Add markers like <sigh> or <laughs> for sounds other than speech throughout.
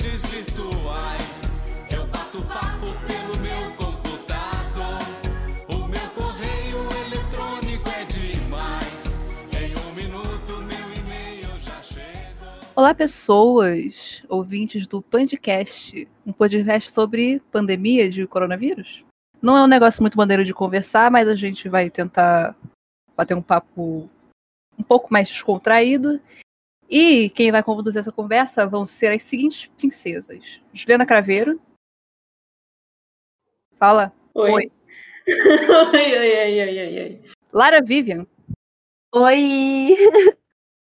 virtuais. Eu bato papo pelo meu computador. O meu correio eletrônico é demais. Em um minuto, meu e-mail já chegou. Olá, pessoas, ouvintes do Pandcast, um podcast sobre pandemia de coronavírus. Não é um negócio muito maneiro de conversar, mas a gente vai tentar bater um papo um pouco mais descontraído. E quem vai conduzir essa conversa vão ser as seguintes princesas: Juliana Craveiro. Fala. Oi. Oi. <laughs> oi, oi, oi, oi, oi. Lara Vivian. Oi! <laughs>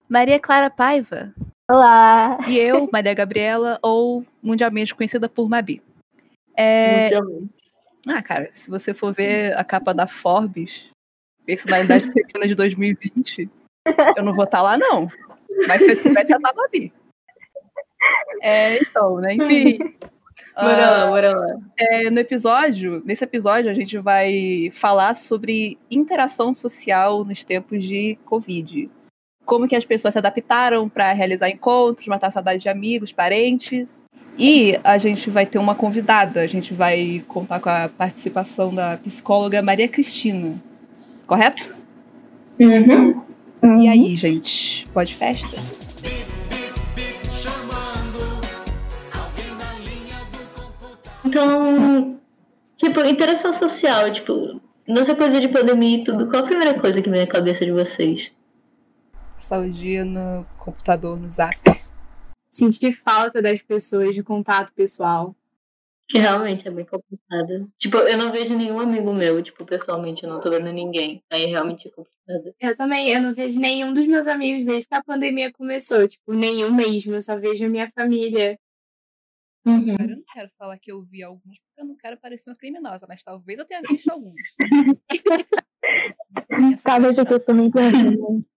Maria Clara Paiva. Olá! E eu, Maria Gabriela, ou mundialmente conhecida por Mabi. É, Mundialmente. Ah, cara, se você for ver a capa da Forbes, personalidade <laughs> feminina de 2020, eu não vou estar lá, não. Mas se eu tivesse, eu tava ali. É, então, né? Enfim. <laughs> Bora ah, lá, bora lá. é, no episódio, nesse episódio, a gente vai falar sobre interação social nos tempos de Covid. Como que as pessoas se adaptaram para realizar encontros, matar saudade de amigos, parentes. E a gente vai ter uma convidada. A gente vai contar com a participação da psicóloga Maria Cristina. Correto? Uhum. E aí, gente? Pode festa? Bip, chamando. Alguém na linha do computador. Então, tipo, interação social, tipo, nessa coisa de pandemia e tudo, qual a primeira coisa que vem à cabeça de vocês? Saúde no computador, no zap. Senti falta das pessoas, de contato pessoal. Que realmente é bem complicado. Tipo, eu não vejo nenhum amigo meu, tipo, pessoalmente, eu não tô vendo ninguém. Aí realmente é complicado. Eu também, eu não vejo nenhum dos meus amigos desde que a pandemia começou. Tipo, nenhum mesmo. Eu só vejo a minha família. Uhum. Cara, eu não quero falar que eu vi alguns, porque eu não quero parecer uma criminosa, mas talvez eu tenha visto alguns. <laughs> Talvez eu chance. também tenha visto. <laughs>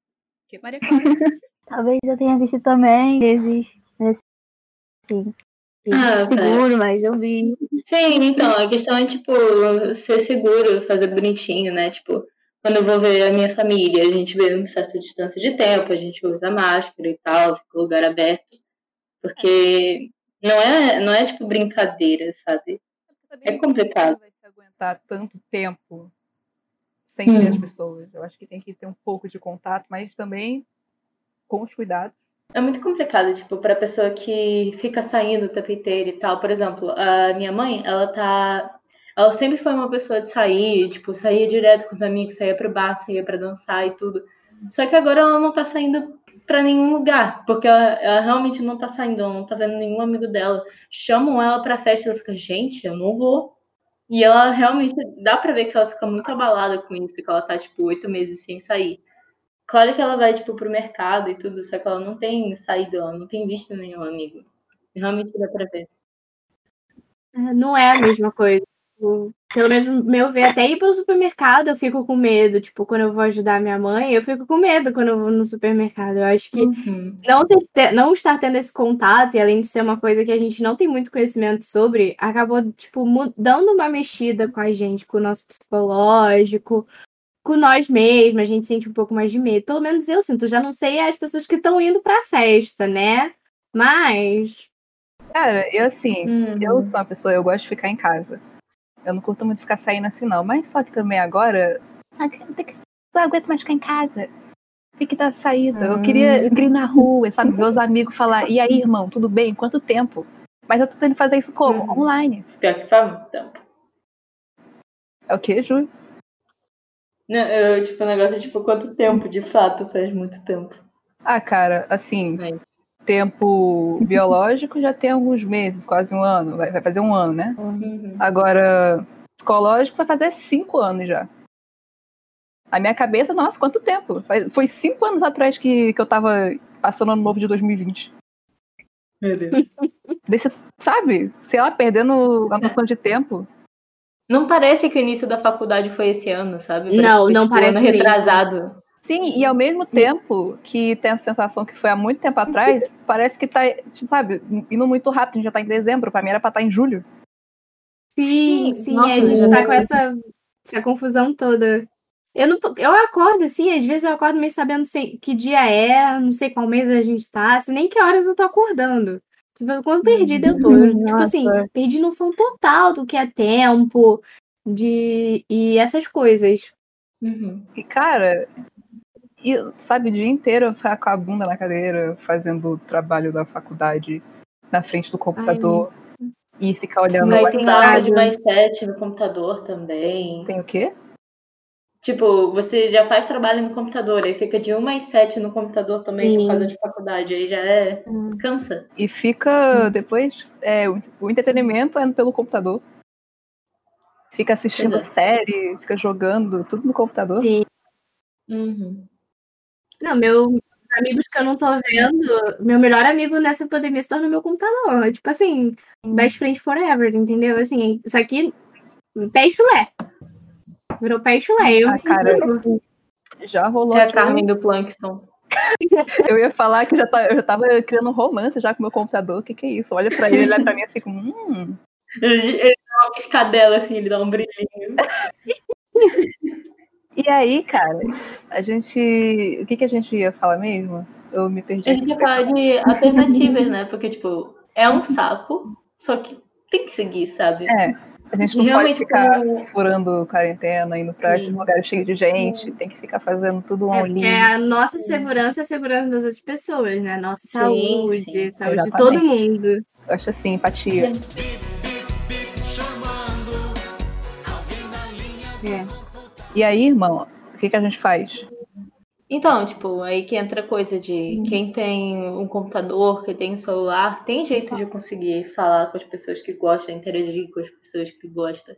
Que Maria Clara. <laughs> Talvez eu tenha visto também, vezes. Assim. Ah, seguro, mas eu vi. Sim, então, a questão é, tipo, ser seguro, fazer bonitinho, né? Tipo, quando eu vou ver a minha família, a gente vê uma certa distância de tempo, a gente usa máscara e tal, fica o lugar aberto. Porque não é, não é tipo brincadeira, sabe? É complicado. Vai se aguentar tanto tempo sem ver Hum. as pessoas. Eu acho que tem que ter um pouco de contato, mas também com os cuidados. É muito complicado, tipo, pra pessoa que fica saindo o tempo inteiro e tal. Por exemplo, a minha mãe, ela tá. Ela sempre foi uma pessoa de sair, tipo, saía direto com os amigos, saía pro bar, saía pra dançar e tudo. Só que agora ela não tá saindo pra nenhum lugar, porque ela, ela realmente não tá saindo, ela não tá vendo nenhum amigo dela. Chamam ela pra festa, ela fica, gente, eu não vou. E ela realmente, dá pra ver que ela fica muito abalada com isso, que ela tá, tipo, oito meses sem sair. Claro que ela vai, tipo, pro mercado e tudo, só que ela não tem saído, ela não tem visto nenhum amigo. Realmente dá pra ver. É, Não é a mesma coisa. Tipo, Pelo menos no meu ver, até ir pro supermercado eu fico com medo. Tipo, quando eu vou ajudar minha mãe, eu fico com medo quando eu vou no supermercado. Eu acho que Uhum. não, ter, não estar tendo esse contato, e além de ser uma coisa que a gente não tem muito conhecimento sobre, acabou, tipo, dando uma mexida com a gente, com o nosso psicológico, com nós mesmos, a gente sente um pouco mais de medo. Pelo menos eu sinto, já não sei as pessoas que estão indo pra festa, né? Mas. Cara, eu assim, Uhum. eu sou uma pessoa, eu gosto de ficar em casa. Eu não curto muito ficar saindo assim, não. Mas só que também agora. ah, que- Não aguento mais ficar em casa. Tem que dar saída. Eu queria, eu queria ir na rua, sabe? Ver os amigos falar, e aí, irmão, tudo bem? Quanto tempo? Mas eu tô tentando fazer isso como? Uhum. Online. Pior que faz muito tempo. É o quê, Ju? Não, eu, tipo, o negócio é tipo, quanto tempo, de fato, faz muito tempo. Ah, cara, assim, Mas- tempo biológico já tem alguns meses, quase um ano. Vai, vai fazer um ano, né? Uhum. Agora, psicológico vai fazer cinco anos já. A minha cabeça, nossa, quanto tempo? Foi cinco anos atrás que, que eu tava passando ano novo de 2020. Meu Deus. <laughs> Desse, sabe? Sei lá, perdendo a <laughs> noção de tempo. Não parece que o início da faculdade foi esse ano, sabe? Parece Não, não tipo, parece ano mesmo. retrasado. Sim, e ao mesmo tempo que tem a sensação que foi há muito tempo atrás, parece que tá, sabe, indo muito rápido. A gente já tá em dezembro, pra mim era pra estar em julho. Sim, Sim, sim, nossa, a gente eu- tá com essa, essa confusão toda. Eu, não, eu acordo assim, às vezes eu acordo meio sabendo sem- que dia é, não sei qual mês a gente tá, assim, nem que horas eu tô acordando. Quando perdida eu tô. Eu, tipo assim, perdi noção total do que é tempo, de e essas coisas. Uhum. E, cara, e, sabe, o dia inteiro eu ficar com a bunda na cadeira, fazendo o trabalho da faculdade na frente do computador e ficar olhando Mas tem mais sete no computador também. Tem o quê? Tipo, você já faz trabalho no computador, aí fica de 1 mais 7 no computador também por Sim. causa de faculdade. Aí já é. Hum. cansa. E fica depois, é, o, entretenimento é pelo computador. Fica assistindo é. série, fica jogando, tudo no computador. Sim. Uhum. Não, meus amigos que eu não tô vendo, meu melhor amigo nessa pandemia se tornou meu computador. Tipo assim, best friend forever, entendeu? Assim, isso aqui, pé e chulé. Virou pé e chulé. Eu, Ah, cara, Já rolou É a. Carmen do Plankton. <laughs> Eu ia falar que já tá, eu já tava criando um romance já com meu computador. O que, que é isso? Olha pra ele, olha pra mim fica, hum. <laughs> Ele, ele dá uma piscadela assim, ele dá um brilhinho. E aí, cara, a gente. O que, que a gente ia falar mesmo? Eu me perdi. A gente ia falar de alternativas, né? Porque, tipo, é um saco, só que tem que seguir, sabe? É, a gente não Realmente, pode ficar como- furando quarentena, indo pra esses Sim. lugares cheios de gente, tem que ficar fazendo tudo É, online. porque a nossa segurança é a segurança das outras pessoas, né? Nossa Sim, saúde, sim, saúde de exatamente. todo mundo. Eu acho assim, empatia. É. E aí, irmão, o que, que a gente faz? Então, tipo, aí que entra a coisa de quem tem um computador, quem tem um celular, tem jeito de conseguir falar com as pessoas que gostam, interagir com as pessoas que gostam.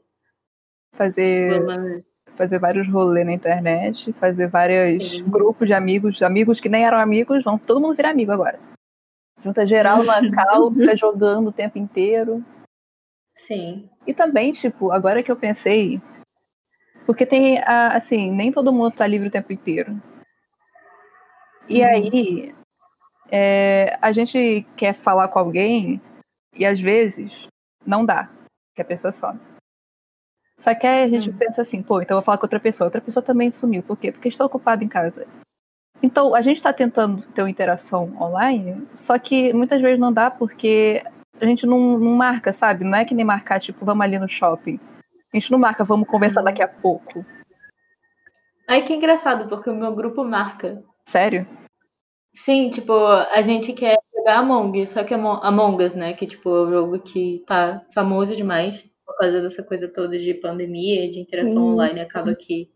Fazer, fazer vários rolês na internet, fazer vários grupos de amigos, amigos que nem eram amigos, vão todo mundo virar amigo agora. Junta geral na <laughs> cal, fica jogando o tempo inteiro. Sim. E também, tipo, agora que eu pensei, porque tem, assim, nem todo mundo tá livre o tempo inteiro. E Uhum. aí, é, a gente quer falar com alguém e às vezes não dá, que a pessoa some. Só que aí a gente Uhum. pensa assim, pô, então eu vou falar com outra pessoa. Outra pessoa também sumiu. Por quê? Porque está ocupada em casa. Então, a gente está tentando ter uma interação online, só que muitas vezes não dá porque a gente não, não marca, sabe? Não é que nem marcar, tipo, vamos ali no shopping. A gente não marca, vamos conversar Uhum. daqui a pouco. Aí que engraçado, porque o meu grupo marca. Sério? Sim, tipo, a gente quer jogar Among, só que Amo- Among Us, né? Que, tipo, é um jogo que tá famoso demais por causa dessa coisa toda de pandemia, de interação Sim. online. Acaba que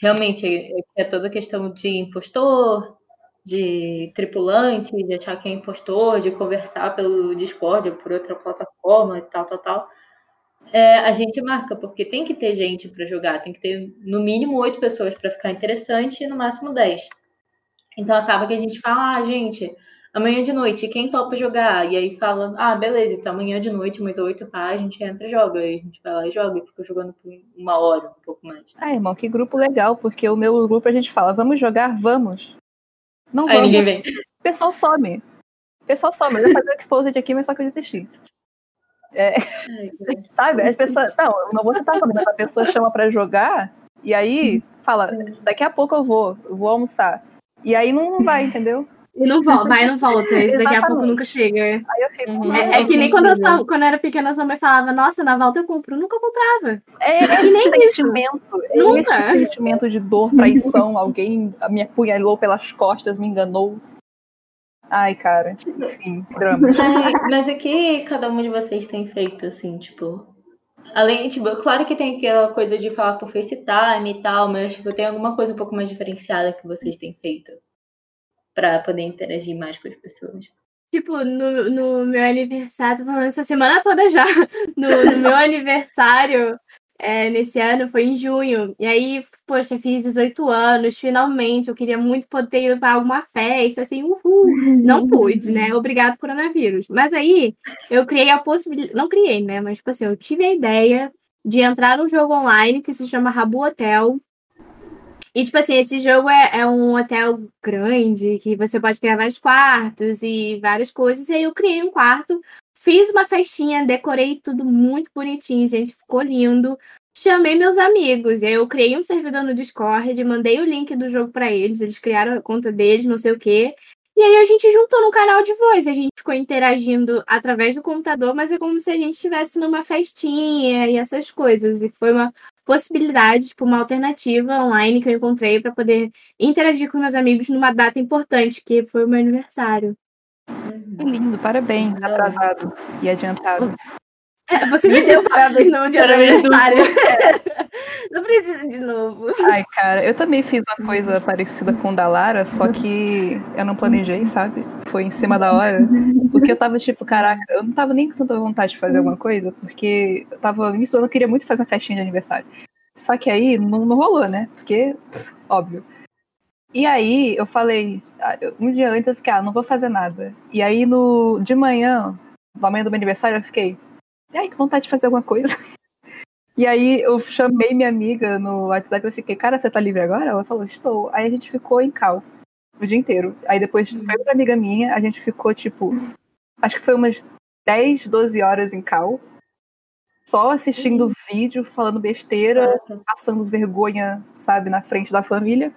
realmente é, é toda questão de impostor, de tripulante, de achar que é impostor, de conversar pelo Discord ou por outra plataforma e tal, tal, tal. É, a gente marca, porque tem que ter gente para jogar, tem que ter no mínimo oito pessoas para ficar interessante e no máximo dez. Então acaba que a gente fala, ah, gente, amanhã de noite, quem topa jogar? E aí fala, ah, beleza, então amanhã de noite, umas oito pá, a gente entra e joga. Aí a gente vai lá e joga e fica jogando por uma hora, um pouco mais. Ah, irmão, que grupo legal, porque o meu grupo a gente fala, vamos jogar? Vamos. Não Aí vamos. ninguém vem. O pessoal some. O pessoal some. Eu ia fazer o exposed aqui, mas só que eu desisti. Ai, <laughs> cara. Sabe? As pessoas. Não, eu não vou citar nome, mas a pessoa chama pra jogar e aí fala, daqui a pouco eu vou, eu vou almoçar. E aí não, não vai, entendeu? E não volta, vai e não volta. Esse daqui a pouco nunca chega. Aí eu fico. Uhum. É, é que nem quando eu, só- quando eu era pequena, sua mãe falava, nossa, na volta eu compro. Eu nunca comprava. É, é que nem sentimento. É Nunca. esse sentimento de dor, traição. <laughs> Alguém me apunhalou pelas costas, me enganou. Ai, cara. Enfim, drama. Mas, mas o que cada um de vocês tem feito, assim, tipo. Além, tipo, claro que tem aquela coisa de falar por FaceTime e tal, mas, tipo, tem alguma coisa um pouco mais diferenciada que vocês têm feito pra poder interagir mais com as pessoas. Tipo, no, no meu aniversário, tô falando essa semana toda já. <laughs> No, no meu <laughs> aniversário, é, nesse ano, foi em junho. E aí, poxa, fiz 18 anos, finalmente. Eu queria muito poder ido pra alguma festa, assim, uhul. Não pude, né? Obrigado, coronavírus. Mas aí, eu criei a possibilidade. Não criei, né? Mas, tipo assim, eu tive a ideia de entrar num jogo online que se chama Rabu Hotel. E, tipo assim, esse jogo é, é um hotel grande, que você pode criar vários quartos e várias coisas. E aí eu criei um quarto, fiz uma festinha, decorei tudo muito bonitinho, gente, ficou lindo. Chamei meus amigos, eu criei um servidor no Discord, mandei o link do jogo pra eles, eles criaram a conta deles, não sei o quê. E aí a gente juntou no canal de voz, a gente ficou interagindo através do computador, mas é como se a gente estivesse numa festinha e essas coisas. E foi uma possibilidade, tipo, uma alternativa online que eu encontrei para poder interagir com meus amigos numa data importante, que foi o meu aniversário. Que lindo, parabéns, atrasado e adiantado. É, você me deu parabéns no dia do aniversário. <laughs> Não precisa de novo. Ai, cara, eu também fiz uma coisa parecida com o da Lara, só que eu não planejei, sabe? Foi em cima da hora. Porque eu tava tipo, caraca, eu não tava nem com tanta vontade de fazer alguma coisa, porque eu tava nisso, eu queria muito fazer uma festinha de aniversário. Só que aí não, não rolou, né? Porque, óbvio. E aí eu falei, ah, um dia antes eu fiquei, ah, não vou fazer nada. E aí no de manhã, na manhã do meu aniversário, eu fiquei, ai, que vontade de fazer alguma coisa. <laughs> E aí eu chamei minha amiga no WhatsApp e eu fiquei, cara, você tá livre agora? Ela falou, estou. Aí a gente ficou em cal o dia inteiro. Aí depois foi outra amiga minha, a gente ficou, tipo, acho que foi umas 10, 12 horas em cal. Só assistindo vídeo, falando besteira, passando vergonha, sabe, na frente da família.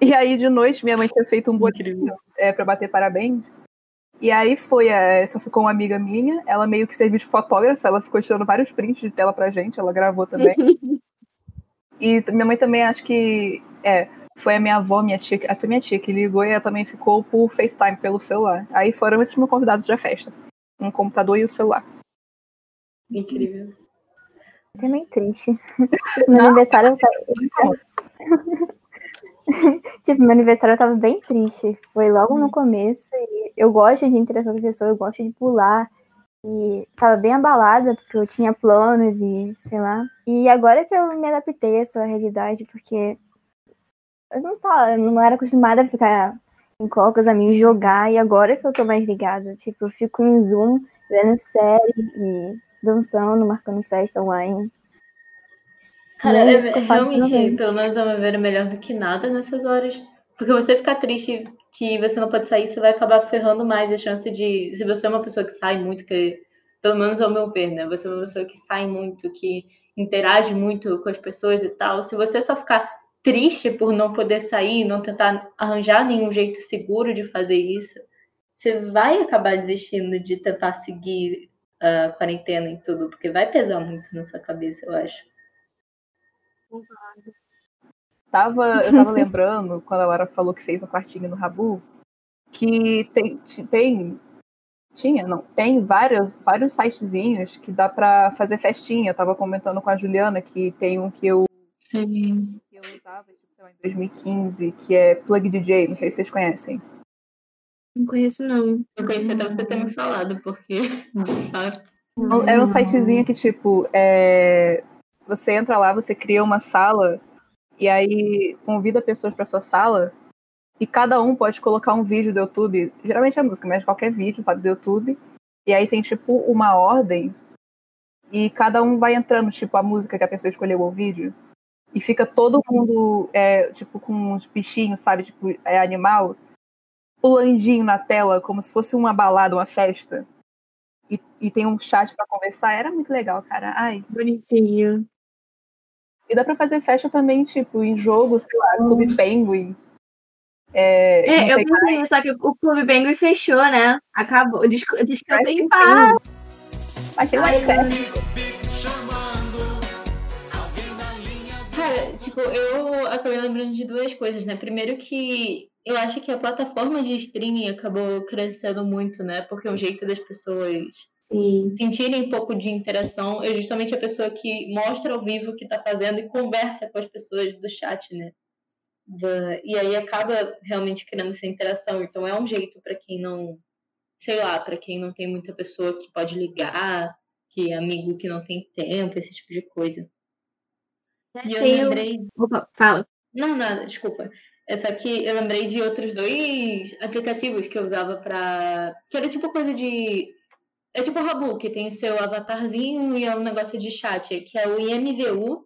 E aí, de noite, minha mãe tinha feito um bolinho é, para bater parabéns. E aí foi, é, só ficou uma amiga minha, ela meio que serviu de fotógrafa, ela ficou tirando vários prints de tela pra gente, ela gravou também. <laughs> e minha mãe também, acho que, é, foi a minha avó, minha tia, foi minha tia que ligou e ela também ficou por FaceTime pelo celular. Aí foram esses meus convidados da festa. Um computador e o celular. Incrível. Também triste. <laughs> Meu aniversário. <laughs> <laughs> Tipo, meu aniversário eu tava bem triste. Foi logo no começo e eu gosto de interação com pessoas, eu gosto de pular. E tava bem abalada, porque eu tinha planos e sei lá. E agora que eu me adaptei a essa realidade, porque eu não tava, eu não era acostumada a ficar em call com os amigos jogar, e agora que eu tô mais ligada. Tipo, eu fico em Zoom, vendo série e dançando, marcando festa online. Cara, é é, realmente, pelo menos ao meu ver, é melhor do que nada nessas horas. Porque você ficar triste que você não pode sair, você vai acabar ferrando mais a chance de. Se você é uma pessoa que sai muito, que pelo menos ao meu ver, né? Você é uma pessoa que sai muito, que interage muito com as pessoas e tal. Se você só ficar triste por não poder sair, não tentar arranjar nenhum jeito seguro de fazer isso, você vai acabar desistindo de tentar seguir a quarentena e tudo, porque vai pesar muito na sua cabeça, eu acho. Tava, eu tava lembrando, <laughs> quando a Lara falou que fez um quartinho no Rabu, que tem, tem tinha, não, tem vários, vários sitezinhos que dá pra fazer festinha. Eu tava comentando com a Juliana que tem um que eu, Sim. que eu usava, tipo, sei lá, em 2015, que é Plug DJ, não sei se vocês conhecem. Não conheço, não. Eu conheci até você ter me falado, porque, de fato. Era um sitezinho que, tipo, é, você entra lá, você cria uma sala e aí convida pessoas pra sua sala e cada um pode colocar um vídeo do YouTube, geralmente é música, mas qualquer vídeo, sabe, do YouTube. E aí tem, tipo, uma ordem e cada um vai entrando, tipo, a música que a pessoa escolheu o vídeo. E fica todo mundo, é, tipo, com uns bichinhos, sabe, tipo, é animal, pulandinho na tela, como se fosse uma balada, uma festa e, e tem um chat pra conversar, era muito legal, cara. Ai. Bonitinho. E dá pra fazer festa também, tipo, em jogo, sei lá, Clube Penguin. É, É, eu pensei, só que o Clube Penguin fechou, né? Acabou. Diz, diz que eu mais tenho que paz. Penguin. Achei uma festa. Cara, tipo, eu acabei lembrando de duas coisas, né? Primeiro que eu acho que a plataforma de streaming acabou crescendo muito, né? Porque o jeito das pessoas Sim. sentirem um pouco de interação é justamente a pessoa que mostra ao vivo o que tá fazendo e conversa com as pessoas do chat, né? Da- E aí acaba realmente criando essa interação. Então é um jeito para quem não, sei lá, para quem não tem muita pessoa que pode ligar, que é amigo que não tem tempo, esse tipo de coisa. E eu o- lembrei Opa, fala. não, nada, desculpa. É só que eu lembrei de outros dois aplicativos que eu usava pra. Que era tipo coisa de. É tipo o Rabu, que tem o seu avatarzinho e é um negócio de chat, que é o IMVU.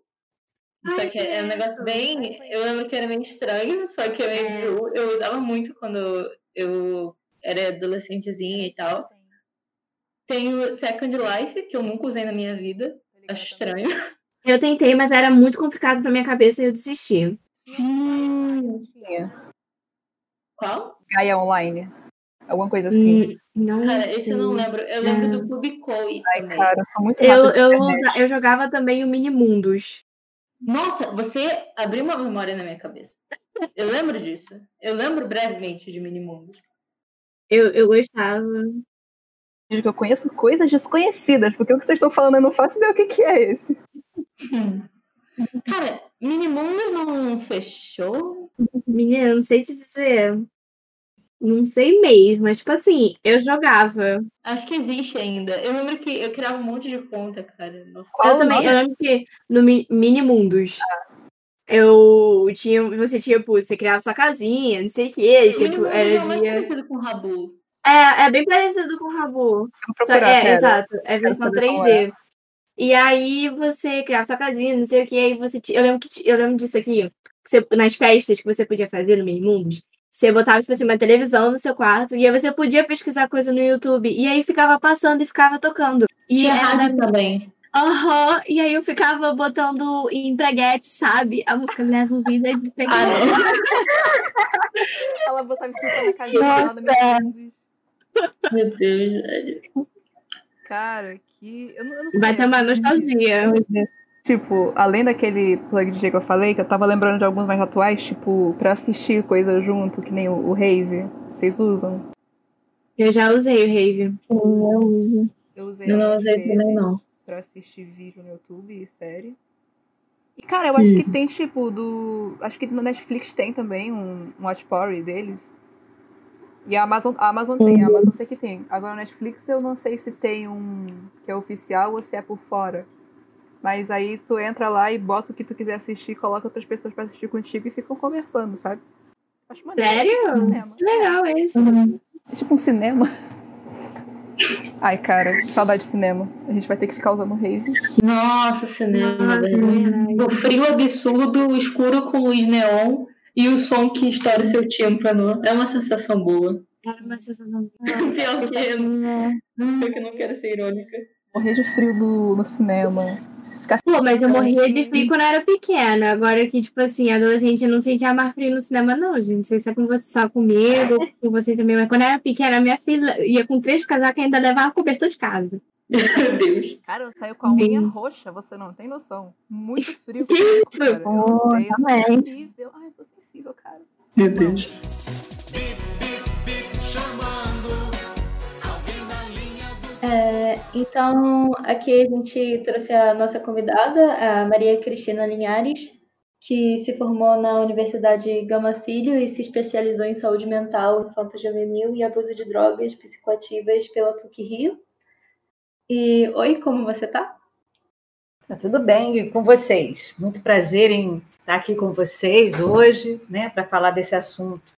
Só Ai, que é um negócio bem. Eu lembro que era meio estranho, só que o IMVU eu usava muito quando eu era adolescentezinha e tal. Tem o Second Life, que eu nunca usei na minha vida. Acho estranho. Eu tentei, mas era muito complicado pra minha cabeça e eu desisti. Sim. Tinha. Qual? Gaia Online. Alguma coisa assim. Não Cara, esse eu não lembro. Eu lembro É. do Clube Koi Ai, também. cara, eu sou muito Eu, eu, usa- eu jogava também o Minimundos. Nossa, você abriu uma memória na minha cabeça. Eu lembro disso. Eu lembro brevemente de Minimundos. Eu, eu gostava. Digo que eu conheço coisas desconhecidas, porque o que vocês estão falando eu não faço ideia o que, que é esse. Cara, Minimundos não fechou? Menina, eu não sei te dizer. Não sei mesmo, mas tipo assim, eu jogava. Acho que existe ainda. Eu lembro que eu criava um monte de conta, cara. Nossa. Qual eu o também, nome? eu lembro que no Mi- Minimundos. Eu tinha, você tinha, pô, você criava sua casinha, não sei o que, você Minimundos era é mais via... parecido com Rabu. É, é bem parecido com o Rabu. Vou Só, procurar, é, exato, é versão saber como 3D. E aí você criava sua casinha, não sei o que, aí você eu lembro que eu lembro disso aqui, você- nas festas que você podia fazer no Minimundos, você botava tipo assim uma televisão no seu quarto e aí você podia pesquisar coisa no YouTube e aí ficava passando e ficava tocando. E Tinha era rádio também. Aham, e aí eu ficava botando em preguete, sabe? A música Leva Vida de <laughs> Ah, preguete. não. Ela botava isso na no meu Meu Deus, velho. Cara, que. Eu não, eu não Vai ter uma nostalgia. Tipo, além daquele plug DJ que eu falei, que eu tava lembrando de alguns mais atuais, tipo, pra assistir coisa junto, que nem o, o Rave. Vocês usam? Eu já usei o Rave. Eu uso. Eu usei Eu não usei também, não. pra assistir vídeo no YouTube e série. E, cara, eu acho que tem, tipo, do. Acho que no Netflix tem também um, um Watch Party deles. E a Amazon, a Amazon tem, a Amazon eu sei que tem. Agora, o Netflix eu não sei se tem um que é oficial ou se é por fora. Mas aí tu entra lá e bota o que tu quiser assistir, coloca outras pessoas pra assistir contigo e ficam conversando, sabe? Acho maneiro. Sério? É tipo um cinema. Que legal isso. É tipo um cinema. Ai, cara, saudade de cinema. A gente vai ter que ficar usando o Rave. Nossa, cinema, Nossa. O frio absurdo, o escuro com luz neon e o som que estoura o seu tímpano. É uma sensação boa. Era uma sensação. <laughs> Pior que eu, pior que eu não quero ser irônica. Morrer de frio do, no cinema. Ficar Pô, mas eu morria de frio quando eu era pequena. Agora que, tipo assim, adolescente eu não sentia mais frio no cinema, não, gente. Não sei se é com você, só comigo, <laughs> com vocês também. Mas quando eu era pequena, minha filha ia com três casacos e ainda levava cobertor de casa. Meu Deus. Cara, eu saio com a unha Sim. roxa, você não tem noção. Muito frio. Que <laughs> isso? cara. Eu não Oh, sei, eu sou sensível. Ai, eu sou sensível, cara. Meu Deus. Bip, É, então, aqui a gente trouxe a nossa convidada, a Maria Cristina Linhares, que se formou na Universidade Gama Filho e se especializou em saúde mental, infanto-juvenil e abuso de drogas psicoativas pela PUC Rio. E, oi, como você tá? Tá tudo bem e com vocês. Muito prazer em estar aqui com vocês hoje, né, para falar desse assunto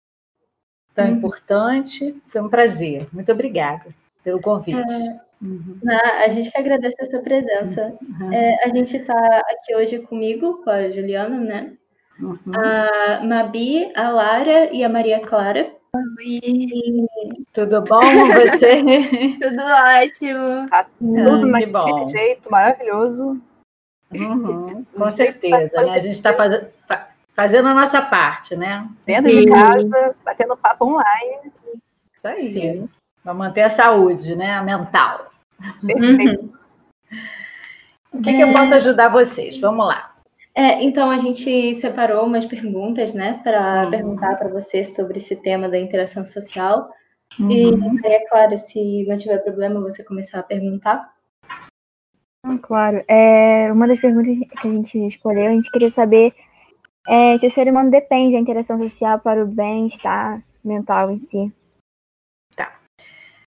tão Uhum. importante. Foi um prazer. Muito obrigada pelo convite. Uhum. Ah, a gente que agradece a sua presença. Uhum. É, a gente está aqui hoje comigo, com a Juliana, né? Uhum. A Mabi, a Lara e a Maria Clara. Tudo bom com você? <laughs> Tudo ótimo. Tá tudo que naquele bom. jeito maravilhoso. Uhum, <laughs> Com certeza, né? A gente está fazendo a nossa parte, né? Dentro de casa, batendo papo online. Isso aí. Sim. Para manter a saúde, né? A mental. Perfeito. O que, que eu posso ajudar vocês? Vamos lá. É, então a gente separou umas perguntas, né, para Uhum. perguntar para você sobre esse tema da interação social. Uhum. E é claro, se não tiver problema, você começar a perguntar. Ah, claro. É, uma das perguntas que a gente escolheu, a gente queria saber é, se o ser humano depende da interação social para o bem-estar mental em si.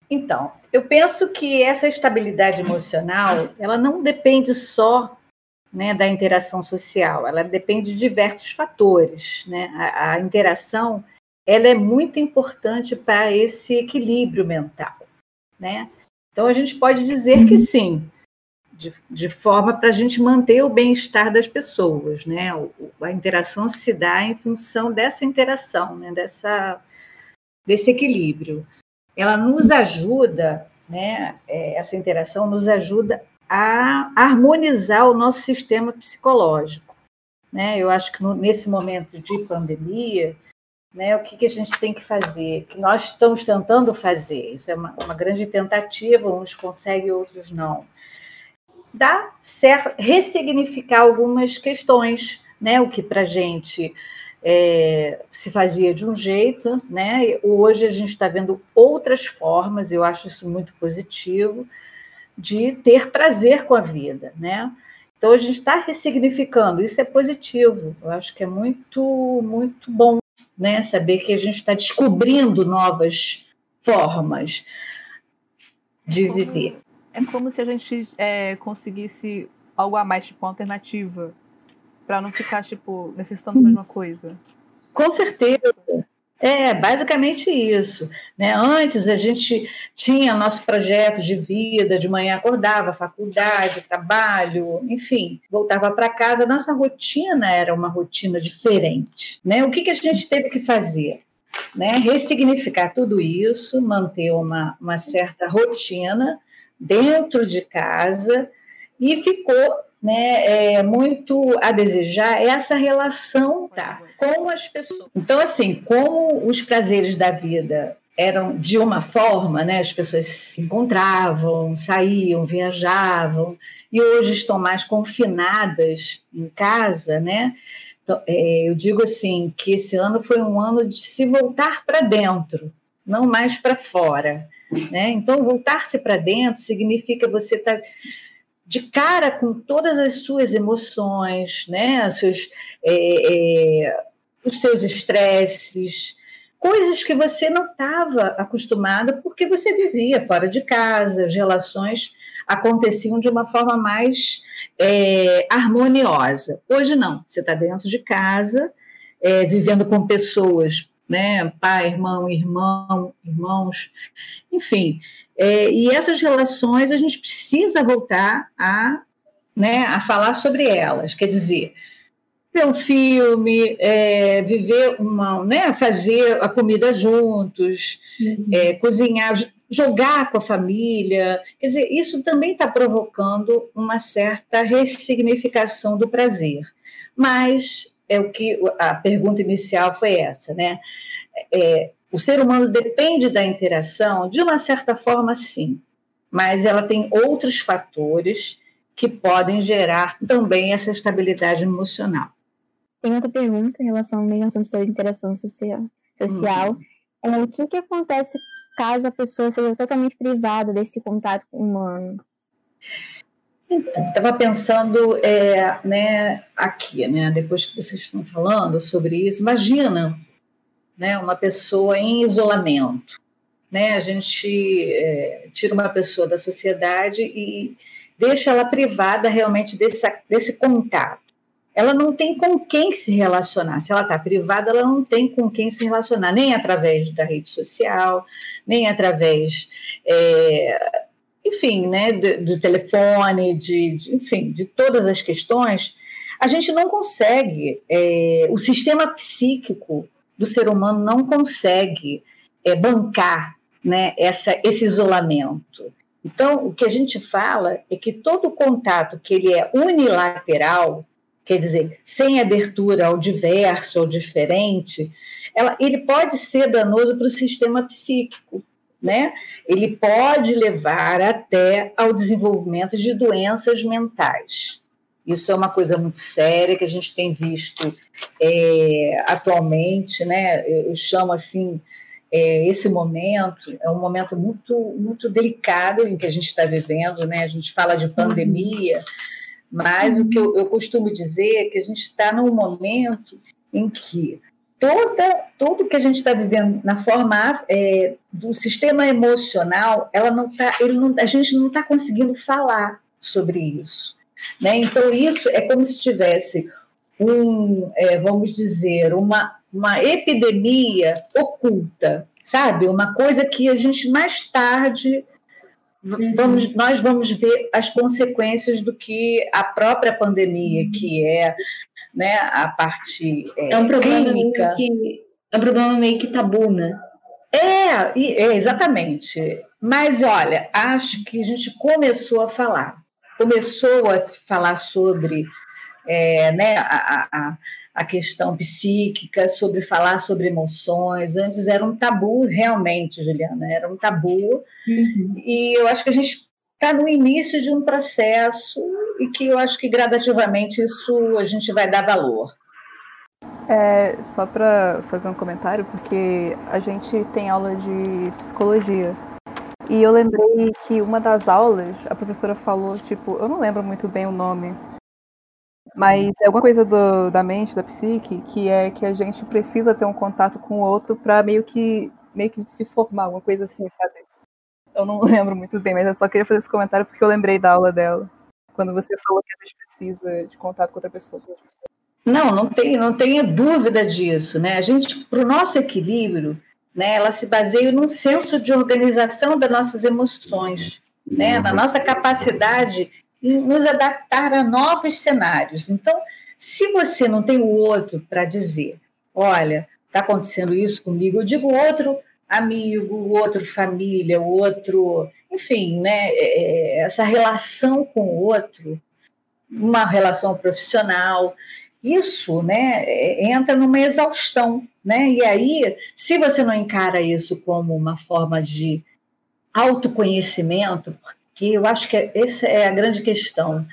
Então, eu penso que essa estabilidade emocional, ela não depende só né, da interação social, ela depende de diversos fatores. Né? A, a interação ela é muito importante para esse equilíbrio mental. Né? Então, a gente pode dizer que sim, de, de forma para a gente manter o bem-estar das pessoas. Né? O- a interação se dá em função dessa interação, né? dessa, desse equilíbrio ela nos ajuda, né, é, essa interação nos ajuda a harmonizar o nosso sistema psicológico. Né? Eu acho que no- nesse momento de pandemia, né? O que, que a gente tem que fazer? Que nós estamos tentando fazer. Isso é uma, uma grande tentativa, uns conseguem, outros não. Dá certo, ressignificar algumas questões, né? O que para a gente é, se fazia de um jeito, né? Hoje a gente está vendo outras formas, eu acho isso muito positivo, de ter prazer com a vida, né? Então a gente está ressignificando, isso é positivo. Eu acho que é muito, muito bom, né? Saber que a gente está descobrindo novas formas de viver. É como se a gente é, conseguisse algo a mais, tipo, uma alternativa, para não ficar, tipo, necessitando da mesma coisa. Com certeza. É, basicamente isso. Né? Antes a gente tinha nosso projeto de vida, de manhã acordava, faculdade, trabalho, enfim, voltava para casa. Nossa rotina era uma rotina diferente. Né? O que, que a gente teve que fazer? Né? Ressignificar tudo isso, manter uma, uma certa rotina dentro de casa e ficou né, é, muito a desejar essa relação tá, com as pessoas. Então, assim, como os prazeres da vida eram de uma forma, né, as pessoas se encontravam, saíam, viajavam, e hoje estão mais confinadas em casa, né? Então, é, eu digo assim que esse ano foi um ano de se voltar para dentro, não mais para fora. Né? Então, voltar-se para dentro significa você estar tá de cara com todas as suas emoções, né? os, seus, é, é, os seus estresses, coisas que você não estava acostumada porque você vivia fora de casa, as relações aconteciam de uma forma mais é, harmoniosa. Hoje não, você está dentro de casa, é, vivendo com pessoas né? Pai, irmão, irmão, irmãos, enfim. É, e essas relações a gente precisa voltar a, né, a falar sobre elas. Quer dizer, ver um filme, é, viver uma, né, fazer a comida juntos, uhum. é, cozinhar, jogar com a família. Quer dizer, isso também está provocando uma certa ressignificação do prazer. Mas é o que a pergunta inicial foi essa, né? É, o ser humano depende da interação, de uma certa forma, sim, mas ela tem outros fatores que podem gerar também essa estabilidade emocional. Tem outra pergunta em relação ao mesmo assunto sobre interação social. social. Uhum. É, o que, que acontece caso a pessoa seja totalmente privada desse contato humano? Então, estava pensando é, né, aqui, né, depois que vocês estão falando sobre isso, imagina né, uma pessoa em isolamento. Né? A gente é, tira uma pessoa da sociedade e deixa ela privada realmente desse, desse contato. Ela não tem com quem se relacionar. Se ela está privada, ela não tem com quem se relacionar, nem através da rede social, nem através é, enfim, né, do, do telefone, de, de, enfim, de todas as questões, a gente não consegue, é, o sistema psíquico do ser humano não consegue é, bancar né, essa, esse isolamento. Então, o que a gente fala é que todo contato que ele é unilateral, quer dizer, sem abertura ao diverso, ao diferente, ela, ele pode ser danoso para o sistema psíquico né? Ele pode levar até ao desenvolvimento de doenças mentais. Isso é uma coisa muito séria que a gente tem visto é, atualmente, né? Eu chamo assim é, esse momento é um momento muito muito delicado em que a gente está vivendo, né? A gente fala de pandemia, mas o que eu, eu costumo dizer é que a gente está num momento em que toda, tudo que a gente está vivendo na forma é, do sistema emocional, ela não tá, ele não, a gente não está conseguindo falar sobre isso. Né? Então, isso é como se tivesse um, é, vamos dizer, uma, uma epidemia oculta, sabe? Uma coisa que a gente mais tarde vamos, nós vamos ver as consequências do que a própria pandemia, que é né, a parte é, é um problema clínica. que é um problema meio que tabu, né? É, é, exatamente. Mas olha, acho que a gente começou a falar, começou a se falar sobre é, né, a, a, a questão psíquica, sobre falar sobre emoções. Antes era um tabu, realmente, Juliana, era um tabu. Uhum. E eu acho que a gente está no início de um processo e que eu acho que gradativamente isso a gente vai dar valor. É, só para fazer um comentário, porque a gente tem aula de psicologia. E eu lembrei que uma das aulas, a professora falou, tipo, eu não lembro muito bem o nome, mas é alguma coisa do, da mente, da psique, que é que a gente precisa ter um contato com o outro para meio que meio que se formar, alguma coisa assim, sabe? Eu não <laughs> lembro muito bem, mas eu só queria fazer esse comentário porque eu lembrei da aula dela. Quando você falou que a gente precisa de contato com outra pessoa. Não, não tem, não tenha dúvida disso, né? A gente, para o nosso equilíbrio, né, ela se baseia num senso de organização das nossas emoções, né, na nossa capacidade em nos adaptar a novos cenários. Então, se você não tem o outro para dizer, olha, está acontecendo isso comigo, eu digo outro amigo, outro família, outro, enfim, né, é, é, essa relação com o outro, uma relação profissional, isso, né, é, entra numa exaustão, né? E aí, se você não encara isso como uma forma de autoconhecimento, porque eu acho que essa é a grande questão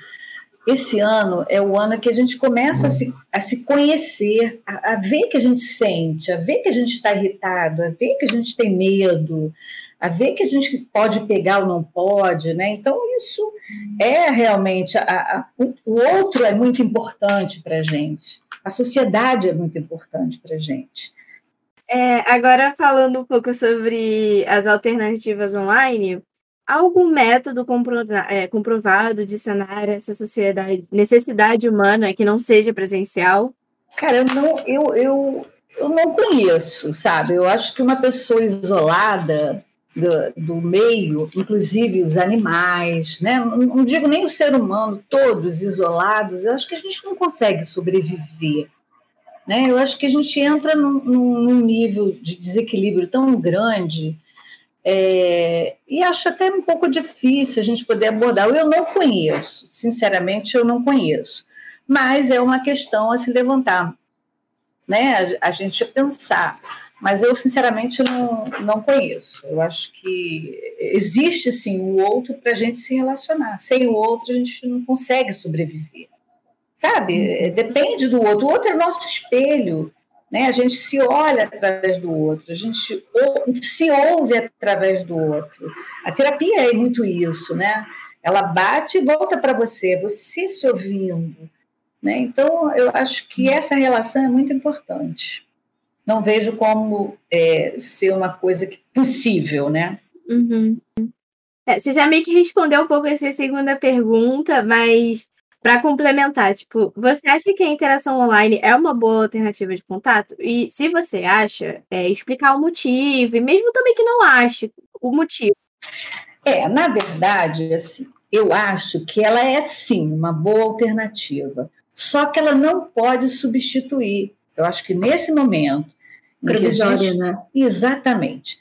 esse ano é o ano que a gente começa a se, a se conhecer, a, a, ver que a gente sente, a ver que a gente está irritado, a ver que a gente tem medo, a ver que a gente pode pegar ou não pode, né? Então, isso é realmente. A, a, o outro é muito importante para a gente, a sociedade é muito importante para a gente. É, agora, falando um pouco sobre as alternativas online, algum método é, comprovado de sanar essa sociedade, necessidade humana que não seja presencial? Cara, eu não, eu, eu, eu não conheço, sabe? Eu acho que uma pessoa isolada do, do meio, inclusive os animais, né? Não, não digo nem o ser humano, todos isolados, eu acho que a gente não consegue sobreviver. Né? Eu acho que a gente entra num, num nível de desequilíbrio tão grande é, e acho até um pouco difícil a gente poder abordar. Eu não conheço, sinceramente, eu não conheço. Mas é uma questão a se levantar, né? A, a gente pensar. Mas eu, sinceramente, não, não conheço. Eu acho que existe sim o outro para a gente se relacionar. Sem o outro, a gente não consegue sobreviver. Sabe? Depende do outro. O outro é nosso espelho. Né? A gente se olha através do outro, a gente se ouve através do outro. A terapia é muito isso, né? Ela bate e volta para você, você se ouvindo. Né? Então, eu acho que essa relação é muito importante. Não vejo como é, ser uma coisa que, possível, né? Uhum. É, você já meio que respondeu um pouco essa segunda pergunta, mas para complementar, tipo, você acha que a interação online é uma boa alternativa de contato? E se você acha, é, explicar o motivo, e mesmo também que não ache o motivo. É, na verdade, assim, eu acho que ela é sim uma boa alternativa, só que ela não pode substituir. Eu acho que nesse momento. Provisório, gente... né? Exatamente.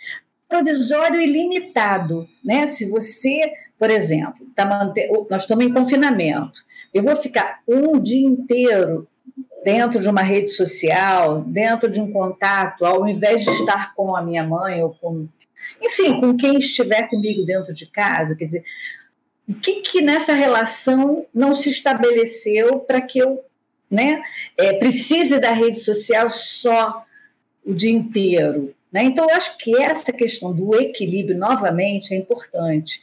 Provisório ilimitado, né? Se você, por exemplo, tá mante... nós estamos em confinamento eu vou ficar um dia inteiro dentro de uma rede social, dentro de um contato, ao invés de estar com a minha mãe ou com, enfim, com quem estiver comigo dentro de casa, quer dizer, o que que nessa relação não se estabeleceu para que eu, né, é, precise da rede social só o dia inteiro, né? Então eu acho que essa questão do equilíbrio novamente é importante,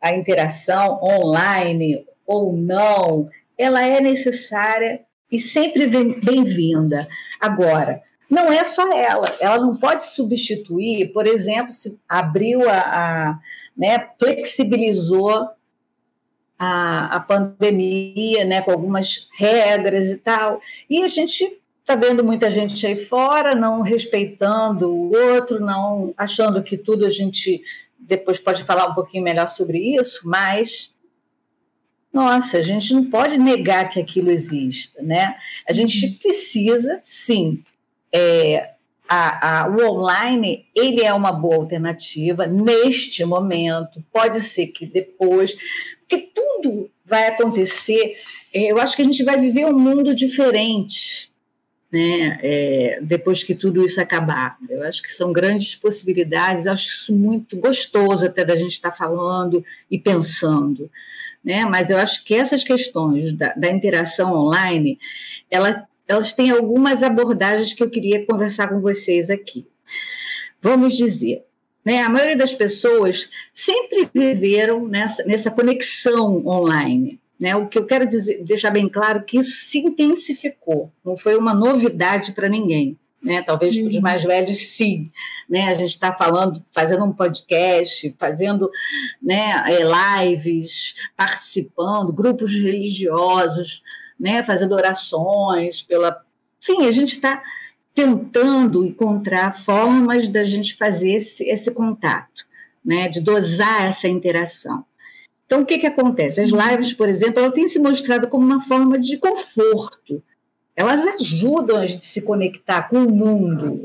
a interação online ou não, ela é necessária e sempre bem-vinda. Agora, não é só ela, ela não pode substituir, por exemplo, se abriu a, a né, flexibilizou a, a pandemia, né, com algumas regras e tal, e a gente está vendo muita gente aí fora não respeitando o outro, não achando que tudo a gente depois pode falar um pouquinho melhor sobre isso, mas nossa, a gente não pode negar que aquilo exista, né? A gente uhum. precisa, sim, é, a, a, o online ele é uma boa alternativa neste momento. Pode ser que depois, porque tudo vai acontecer. É, eu acho que a gente vai viver um mundo diferente. né, é, depois que tudo isso acabar. Eu acho que são grandes possibilidades, acho isso muito gostoso até da gente estar falando e pensando. Né? Mas eu acho que essas questões da, da interação online, ela, elas têm algumas abordagens que eu queria conversar com vocês aqui. Vamos dizer, né, a maioria das pessoas sempre viveram nessa, nessa conexão online. Né? O que eu quero dizer, deixar bem claro que isso se intensificou, não foi uma novidade para ninguém. Né? Talvez para os uhum. mais velhos, sim. Né? A gente está falando, fazendo um podcast, fazendo né, é, lives, participando, grupos religiosos, né, fazendo orações pela. Enfim, a gente está tentando encontrar formas da gente fazer esse, esse contato, né, de dosar essa interação. Então, o que, que acontece? As lives, por exemplo, ela tem se mostrado como uma forma de conforto. Elas ajudam a gente se conectar com o mundo,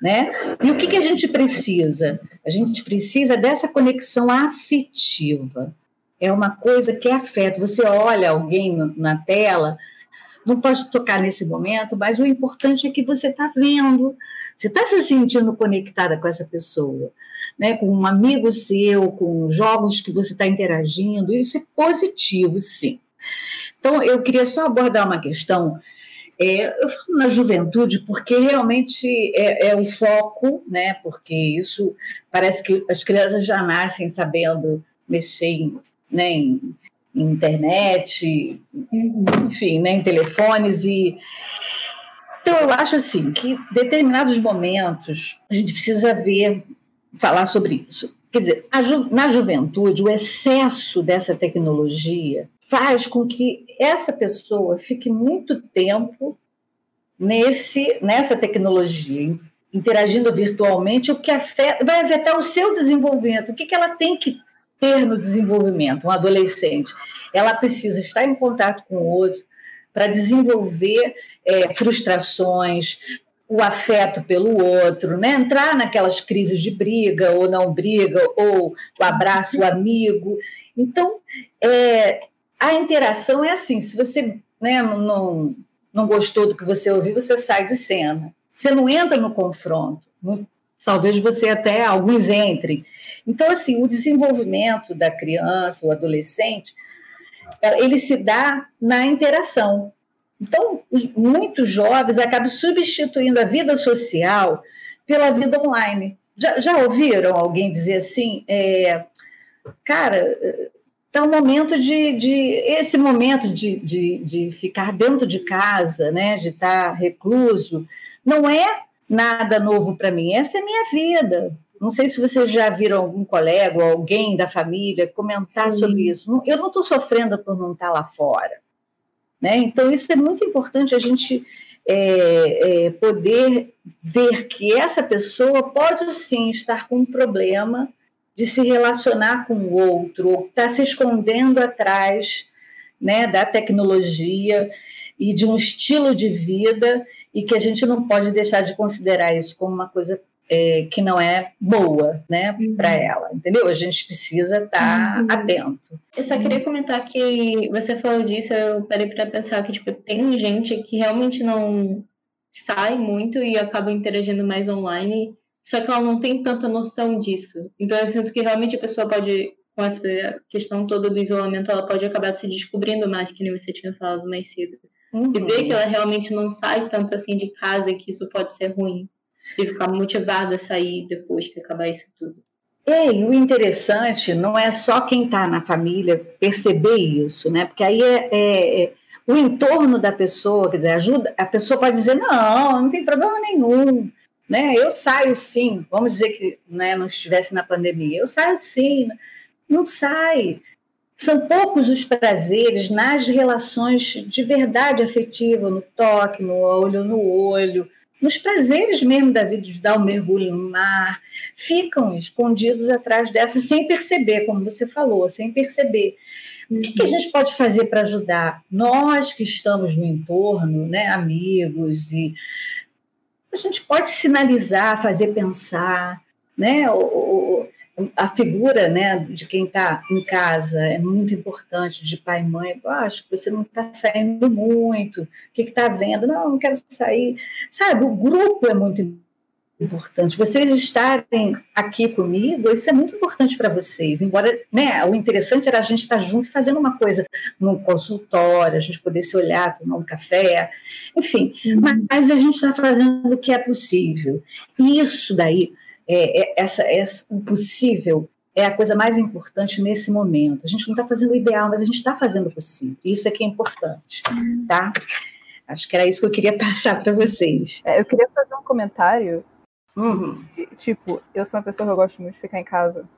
né? E o que, que a gente precisa? A gente precisa dessa conexão afetiva. É uma coisa que afeto. Você olha alguém na tela, não pode tocar nesse momento, mas o importante é que você está vendo, você está se sentindo conectada com essa pessoa né, com um amigo seu, com jogos que você está interagindo, isso é positivo, sim. Então, eu queria só abordar uma questão. É, eu falo na juventude porque realmente é, é, o foco, né? Porque isso parece que as crianças já nascem sabendo mexer em, né, em, em internet, enfim, né, em telefones e então eu acho assim que determinados momentos a gente precisa ver falar sobre isso. Quer dizer, ju na juventude, o excesso dessa tecnologia faz com que essa pessoa fique muito tempo nesse, nessa tecnologia, interagindo virtualmente, o que afeta, vai afetar o seu desenvolvimento. O que, que ela tem que ter no desenvolvimento, um adolescente? Ela precisa estar em contato com o outro para desenvolver é, frustrações, o afeto pelo outro, né? entrar naquelas crises de briga ou não briga, ou o abraço o amigo. Então, é, a interação é assim: se você né, não, não gostou do que você ouviu, você sai de cena. Você não entra no confronto. Talvez você até alguns entrem. Então, assim, o desenvolvimento da criança, o adolescente, ele se dá na interação. Então, muitos jovens acabam substituindo a vida social pela vida online. Já, já ouviram alguém dizer assim? É, cara, um momento de, de esse momento de, de, de, ficar dentro de casa, né, de estar recluso, não é nada novo para mim. Essa é a minha vida. Não sei se vocês já viram algum colega ou alguém da família comentar Sim. sobre isso. Eu não estou sofrendo por não estar lá fora. Né? Então, isso é muito importante a gente é, é, poder ver que essa pessoa pode sim estar com um problema de se relacionar com o outro, ou está se escondendo atrás né, da tecnologia e de um estilo de vida, e que a gente não pode deixar de considerar isso como uma coisa é, que não é boa, né, uhum. para ela, entendeu? A gente precisa estar tá uhum. atento. Eu só queria comentar que você falou disso, eu parei para pensar que tipo tem gente que realmente não sai muito e acaba interagindo mais online, só que ela não tem tanta noção disso. Então eu sinto que realmente a pessoa pode com essa questão toda do isolamento, ela pode acabar se descobrindo mais, que nem você tinha falado mais cedo. Uhum. E ver que ela realmente não sai tanto assim de casa e que isso pode ser ruim e ficar motivada a sair depois que acabar isso tudo. É, e o interessante não é só quem está na família perceber isso, né? Porque aí é, é, é, o entorno da pessoa, quer dizer, ajuda, a pessoa pode dizer, não, não tem problema nenhum, né? Eu saio sim, vamos dizer que né, não estivesse na pandemia, eu saio sim, não sai. São poucos os prazeres nas relações de verdade afetiva, no toque, no olho no olho, nos prazeres mesmo da vida, de dar um mergulho no mar, ficam escondidos atrás dessa sem perceber, como você falou, sem perceber. O que, que a uhum. gente pode fazer para ajudar? Nós que estamos no entorno, né, amigos, e a gente pode sinalizar, fazer pensar, né? a figura né, de quem está em casa é muito importante, de pai e mãe. Eu acho que você não está saindo muito. O que está vendo? Não, não quero sair. Sabe, o grupo é muito importante. Vocês estarem aqui comigo, isso é muito importante para vocês. Embora, né, o interessante era a gente estar junto fazendo uma coisa num consultório, a gente poder se olhar, tomar um café, enfim. Uhum. Mas, mas, a gente está fazendo o que é possível. E isso daí é, é, essa, essa, o possível é a coisa mais importante nesse momento. A gente não está fazendo o ideal, mas a gente está fazendo o possível. Isso é que é importante, tá? Acho que era isso que eu queria <laughs> passar para vocês. É, eu queria fazer um comentário. Uhum. Tipo, eu sou uma pessoa que eu gosto muito de ficar em casa.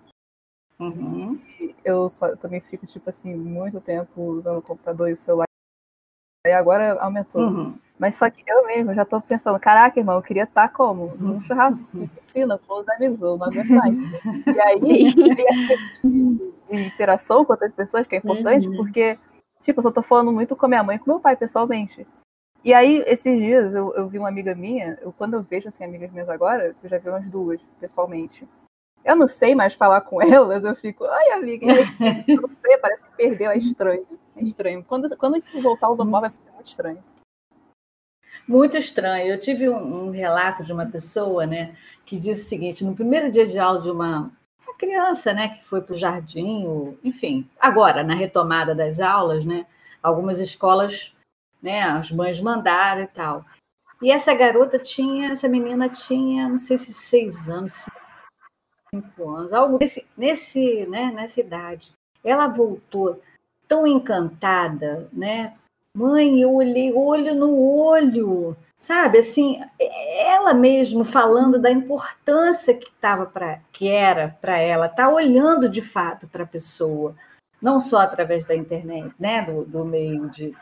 Uhum. Eu, só, eu também fico, tipo assim, muito tempo usando o computador e o celular. E agora aumentou. Uhum. Mas só que eu mesmo já tô pensando, caraca, irmão, eu queria estar como? Num churrasco, na piscina, com os amigos, ou não aguento mais. <laughs> E aí, de interação com outras pessoas, que é importante, uhum. porque, tipo, eu só tô falando muito com a minha mãe e com meu pai, pessoalmente. E aí, esses dias, eu, eu vi uma amiga minha, eu, quando eu vejo, assim, amigas minhas agora, eu já vi umas duas, pessoalmente. Eu não sei mais falar com <laughs> elas, eu fico, ai, amiga, eu <laughs> não sei, parece que perdeu, é estranho. É estranho. Quando, quando isso voltar ao normal, vai ser muito estranho. Muito estranho. Eu tive um, um, relato de uma pessoa, né, que disse o seguinte: no primeiro dia de aula de uma, uma criança, né, que foi para o jardim, ou, enfim, agora na retomada das aulas, né, algumas escolas, né, as mães mandaram e tal. E essa garota tinha, essa menina tinha, não sei se seis anos, cinco anos, algo nesse, nesse, né, nessa idade. Ela voltou tão encantada, né, Mãe, eu olhei olho no olho, sabe? Assim, ela mesmo falando da importância que estava para que era para ela, tá olhando de fato para a pessoa, não só através da internet, né, do, do meio de,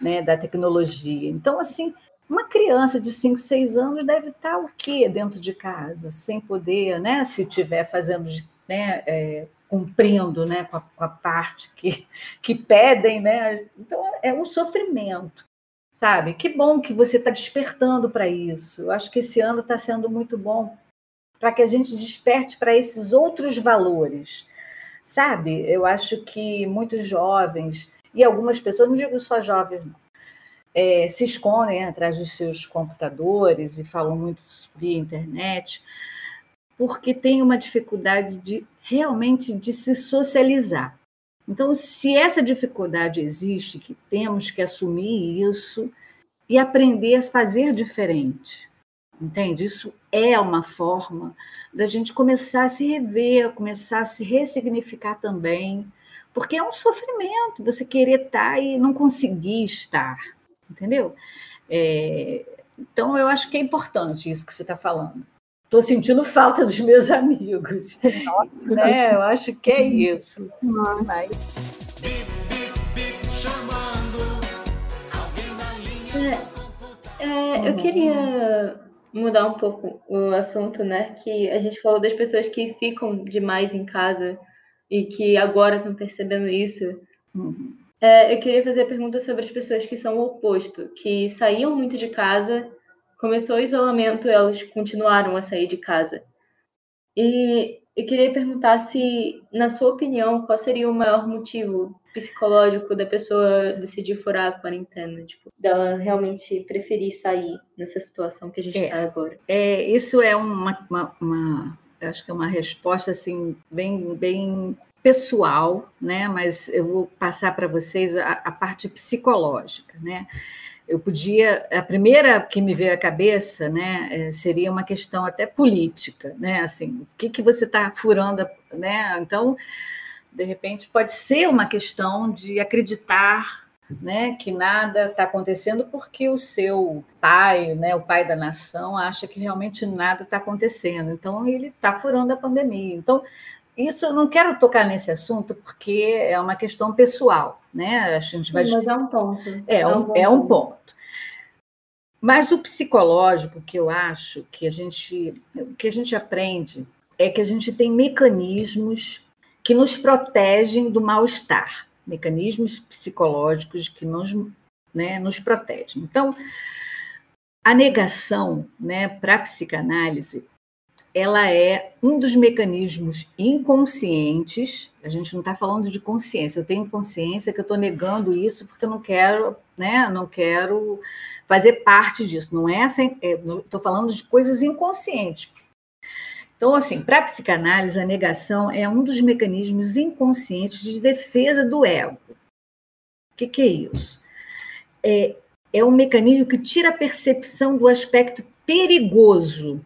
né, da tecnologia. Então, assim, uma criança de 5, 6 anos deve estar o quê dentro de casa, sem poder, né, se estiver fazendo né, é, cumprindo né, com, a, com a parte que, que pedem, né? Então é um sofrimento, sabe? Que bom que você está despertando para isso. Eu acho que esse ano está sendo muito bom para que a gente desperte para esses outros valores, sabe? Eu acho que muitos jovens e algumas pessoas, não digo só jovens, não, é, se escondem atrás dos seus computadores e falam muito via internet, porque tem uma dificuldade de realmente de se socializar. Então, se essa dificuldade existe, que temos que assumir isso e aprender a fazer diferente. Entende? Isso é uma forma da gente começar a se rever, começar a se ressignificar também, porque é um sofrimento você querer estar e não conseguir estar, entendeu? É, então, eu acho que é importante isso que você está falando. Estou sentindo falta dos meus amigos. Nossa, né? Eu acho que é isso. É, é, eu queria mudar um pouco o assunto, né? Que a gente falou das pessoas que ficam demais em casa e que agora estão percebendo isso. Uhum. É, eu queria fazer a pergunta sobre as pessoas que são o oposto, que saíam muito de casa começou o isolamento, elas continuaram a sair de casa. E eu queria perguntar se, na sua opinião, qual seria o maior motivo psicológico da pessoa decidir furar a quarentena, tipo, dela realmente preferir sair nessa situação que a gente está é, agora? É, isso é uma, uma, uma, acho que é uma resposta assim bem, bem pessoal, né? Mas eu vou passar para vocês a, a parte psicológica, né? Eu podia a primeira que me veio à cabeça né é, seria uma questão até política né assim o que que você está furando né então de repente pode ser uma questão de acreditar né que nada está acontecendo porque o seu pai né o pai da nação acha que realmente nada está acontecendo então ele está furando a pandemia então isso eu não quero tocar nesse assunto porque é uma questão pessoal, né? A gente vai. Sim, mas é um ponto. É, é um, é um ponto. Mas o psicológico que eu acho que a gente que a gente aprende é que a gente tem mecanismos que nos protegem do mal-estar, mecanismos psicológicos que nos, né, nos protegem. Então, a negação, né, para a psicanálise, ela é um dos mecanismos inconscientes. A gente não está falando de consciência. Eu tenho consciência que eu estou negando isso porque eu não quero, né? Não quero fazer parte disso. Não é essa. Estou é, falando de coisas inconscientes. Então, assim, para a psicanálise, a negação é um dos mecanismos inconscientes de defesa do ego. O que, que é isso? É, é um mecanismo que tira a percepção do aspecto perigoso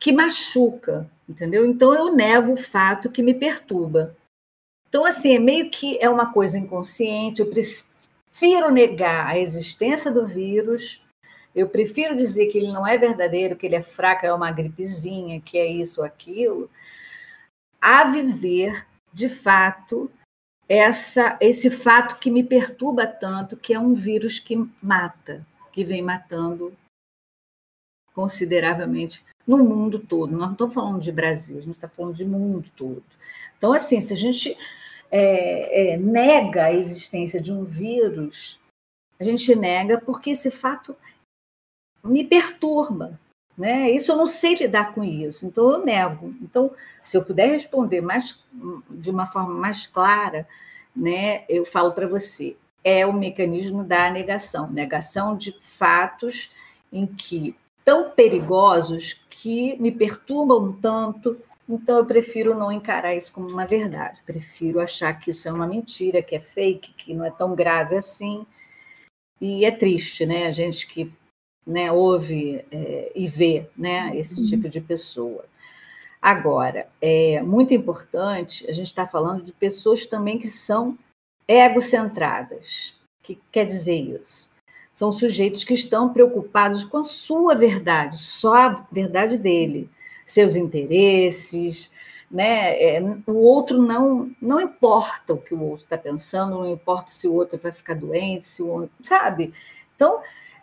que machuca, entendeu? Então eu nego o fato que me perturba. Então, assim, é meio que é uma coisa inconsciente, eu prefiro negar a existência do vírus, eu prefiro dizer que ele não é verdadeiro, que ele é fraco, é uma gripezinha, que é isso ou aquilo, a viver, de fato, essa, esse fato que me perturba tanto, que é um vírus que mata, que vem matando consideravelmente no mundo todo. Nós não estamos falando de Brasil, a gente está falando de mundo todo. Então, assim, se a gente é, é, nega a existência de um vírus, a gente nega porque esse fato me perturba. Né? Isso eu não sei lidar com isso, então eu nego. Então, se eu puder responder mais de uma forma mais clara, né, eu falo para você, é o mecanismo da negação, negação de fatos em que tão perigosos que me perturbam tanto, então eu prefiro não encarar isso como uma verdade. Prefiro achar que isso é uma mentira, que é fake, que não é tão grave assim. E é triste, né? A gente que né, ouve é, e vê né, esse uhum. tipo de pessoa. Agora, é muito importante, a gente está falando de pessoas também que são egocentradas. O que quer dizer isso? São sujeitos que estão preocupados com a sua verdade, só a verdade dele, seus interesses, né? É, o outro não não importa o que o outro está pensando, não importa se o outro vai ficar doente, se o outro, sabe? Então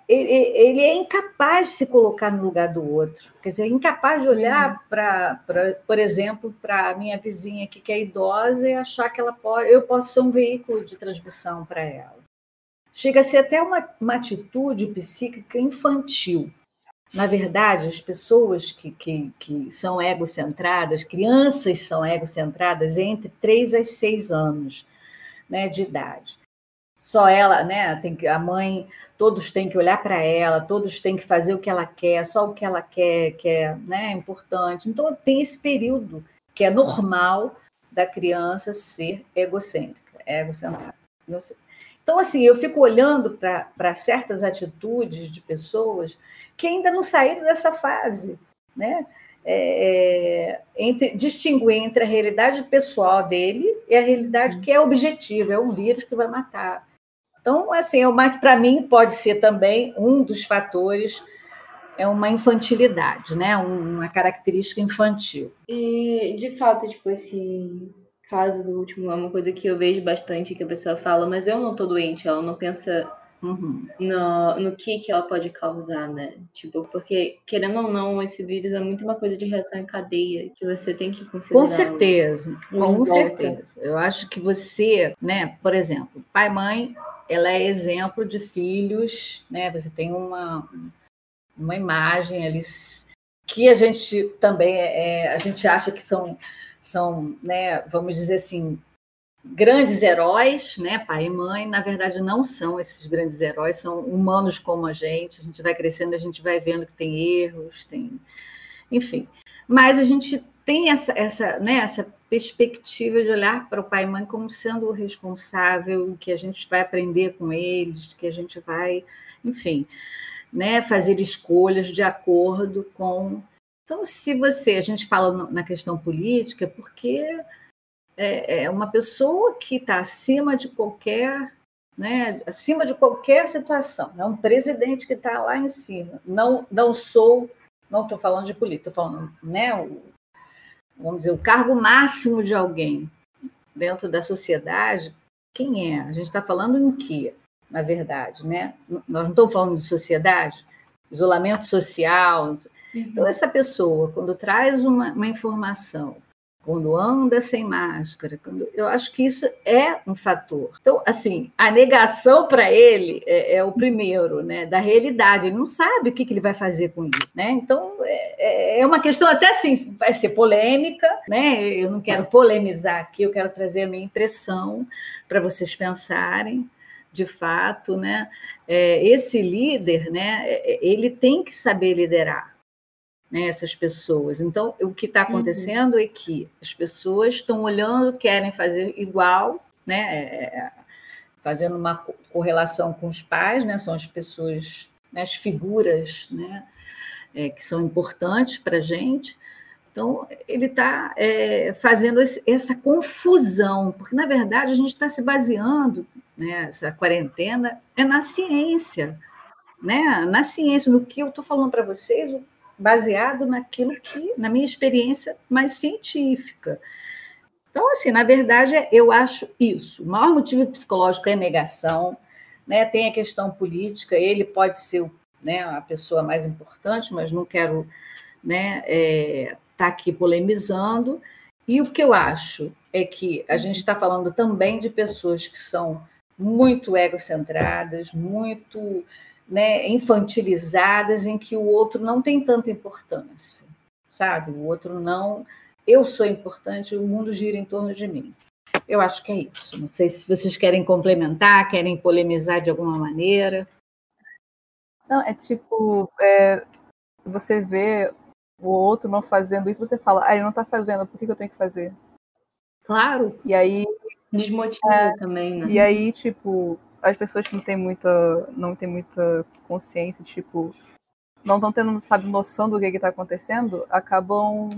ele, ele é incapaz de se colocar no lugar do outro, quer dizer, é incapaz de olhar uhum. para, por exemplo, para a minha vizinha aqui que é idosa e achar que ela pode, eu posso ser um veículo de transmissão para ela. Chega a ser até uma, uma atitude psíquica infantil. Na verdade, as pessoas que, que, que são egocentradas, crianças são egocentradas entre 3 a 6 anos né, de idade. Só ela, né? Tem que, a mãe, todos têm que olhar para ela, todos têm que fazer o que ela quer, só o que ela quer, que é né, importante. Então, tem esse período que é normal da criança ser egocêntrica, egocentrada. Então, assim, eu fico olhando para certas atitudes de pessoas que ainda não saíram dessa fase, né? É, é entre, distinguir entre a realidade pessoal dele e a realidade que é objetiva, é um vírus que vai matar. Então, assim, para mim pode ser também um dos fatores é uma infantilidade, né? Uma característica infantil. E de fato, tipo esse caso do último é uma coisa que eu vejo bastante que a pessoa fala, mas eu não tô doente, ela não pensa uhum. no, no que que ela pode causar, né? Tipo, porque, querendo ou não, esse vírus é muito uma coisa de reação em cadeia, que você tem que considerar. Com certeza, com certeza. Eu acho que você, né, por exemplo, pai, mãe, ela é exemplo de filhos, né? Você tem uma, uma imagem ali que a gente também é, a gente acha que são são, né, vamos dizer assim, grandes heróis, né, pai e mãe, na verdade não são esses grandes heróis, são humanos como a gente, a gente vai crescendo, a gente vai vendo que tem erros, tem, enfim. Mas a gente tem essa, essa, né, essa perspectiva de olhar para o pai e mãe como sendo o responsável, que a gente vai aprender com eles, que a gente vai, enfim, né, fazer escolhas de acordo com então, se você, a gente fala na questão política, é porque é, é uma pessoa que está acima de qualquer, né, acima de qualquer situação, é um presidente que está lá em cima. Não, não sou, não estou falando de política, estou falando, né, o, vamos dizer, o cargo máximo de alguém dentro da sociedade. Quem é? A gente está falando em quê, na verdade, né? Nós não estamos falando de sociedade, isolamento social, então, essa pessoa, quando traz uma, uma informação, quando anda sem máscara. Quando... Eu acho que isso é um fator. Então, assim, a negação para ele é, é, o primeiro, né, da realidade. Ele não sabe o que, que ele vai fazer com isso, né? Então, é, é, uma questão até assim, vai ser polêmica, né? Eu não quero polemizar aqui, eu quero trazer a minha impressão para vocês pensarem de fato, né? É, esse líder, né? É, ele tem que saber liderar, né, essas pessoas. Então, o que está uhum. acontecendo uhum. é que as pessoas estão olhando, querem fazer igual, né, é, é, fazendo uma correlação com os pais, né, são as pessoas, né, as figuras né, é, que são importantes para a gente. Então, ele está é, fazendo esse, essa confusão, porque, na verdade, a gente está se baseando, né, essa quarentena, é na ciência. Né? Na ciência, no que eu estou falando para vocês, baseado naquilo que, na minha experiência mais científica. Então, assim, na verdade, eu acho isso. O maior motivo psicológico é negação, né? Tem a questão política, ele pode ser né, a pessoa mais importante, mas não quero né, é, tá aqui polemizando. E o que eu acho é que a gente está falando também de pessoas que são muito egocentradas, muito né, infantilizadas em que o outro não tem tanta importância, sabe? O outro não. Eu sou importante, o mundo gira em torno de mim. Eu acho que é isso. Não sei se vocês querem complementar, querem polemizar de alguma maneira. Não, é tipo, é, você vê o outro não fazendo isso, você fala, ah, ele não está fazendo, por que, que eu tenho que fazer? Claro. E aí. Desmotiva é, também, né? E aí, tipo, as pessoas que não têm muita, não têm muita consciência, tipo, não estão tendo, sabe, noção do que está acontecendo, acabam